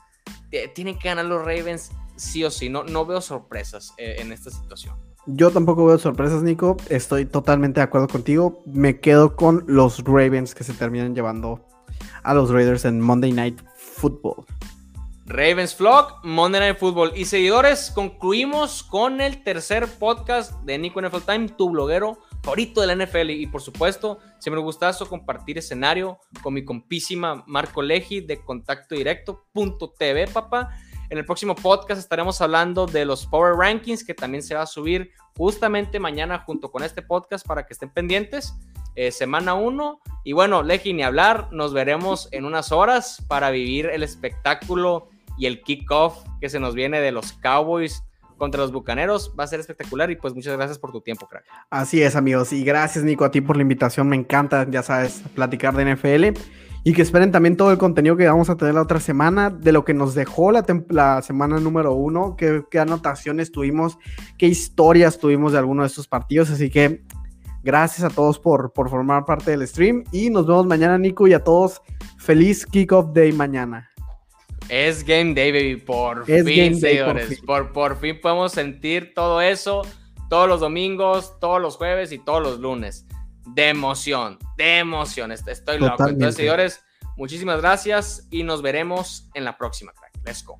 tienen que ganar los Ravens sí o sí. No, no veo sorpresas en esta situación. Yo tampoco veo sorpresas, Nico. Estoy totalmente de acuerdo contigo. Me quedo con los Ravens que se terminan llevando a los Raiders en Monday Night Football. Ravens Vlog, Monday Night Football. Y seguidores, concluimos con el tercer podcast de Nico NFL Time, tu bloguero favorito de la NFL. Y por supuesto, siempre me gustazo compartir escenario con mi compísima Marco Legi de Contacto Directo.tv, papá. En el próximo podcast estaremos hablando de los Power Rankings, que también se va a subir justamente mañana junto con este podcast para que estén pendientes. Eh, semana 1. Y bueno, Leji, ni hablar, nos veremos en unas horas para vivir el espectáculo y el kickoff que se nos viene de los Cowboys contra los Bucaneros. Va a ser espectacular y pues muchas gracias por tu tiempo, crack. Así es, amigos. Y gracias, Nico, a ti por la invitación. Me encanta, ya sabes, platicar de NFL. Y que esperen también todo el contenido que vamos a tener la otra semana, de lo que nos dejó la, la semana número uno, qué, anotaciones tuvimos, qué historias tuvimos de alguno de estos partidos. Así que gracias a todos por, por formar parte del stream y nos vemos mañana, Nico, y a todos feliz kickoff day mañana. Es Game Day, baby, por fin, señores. Por, por, fin podemos sentir todo eso todos los domingos, todos los jueves y todos los lunes de emoción, de emoción. Estoy loco. Entonces, señores, muchísimas gracias y nos veremos en la próxima, crack. Let's go.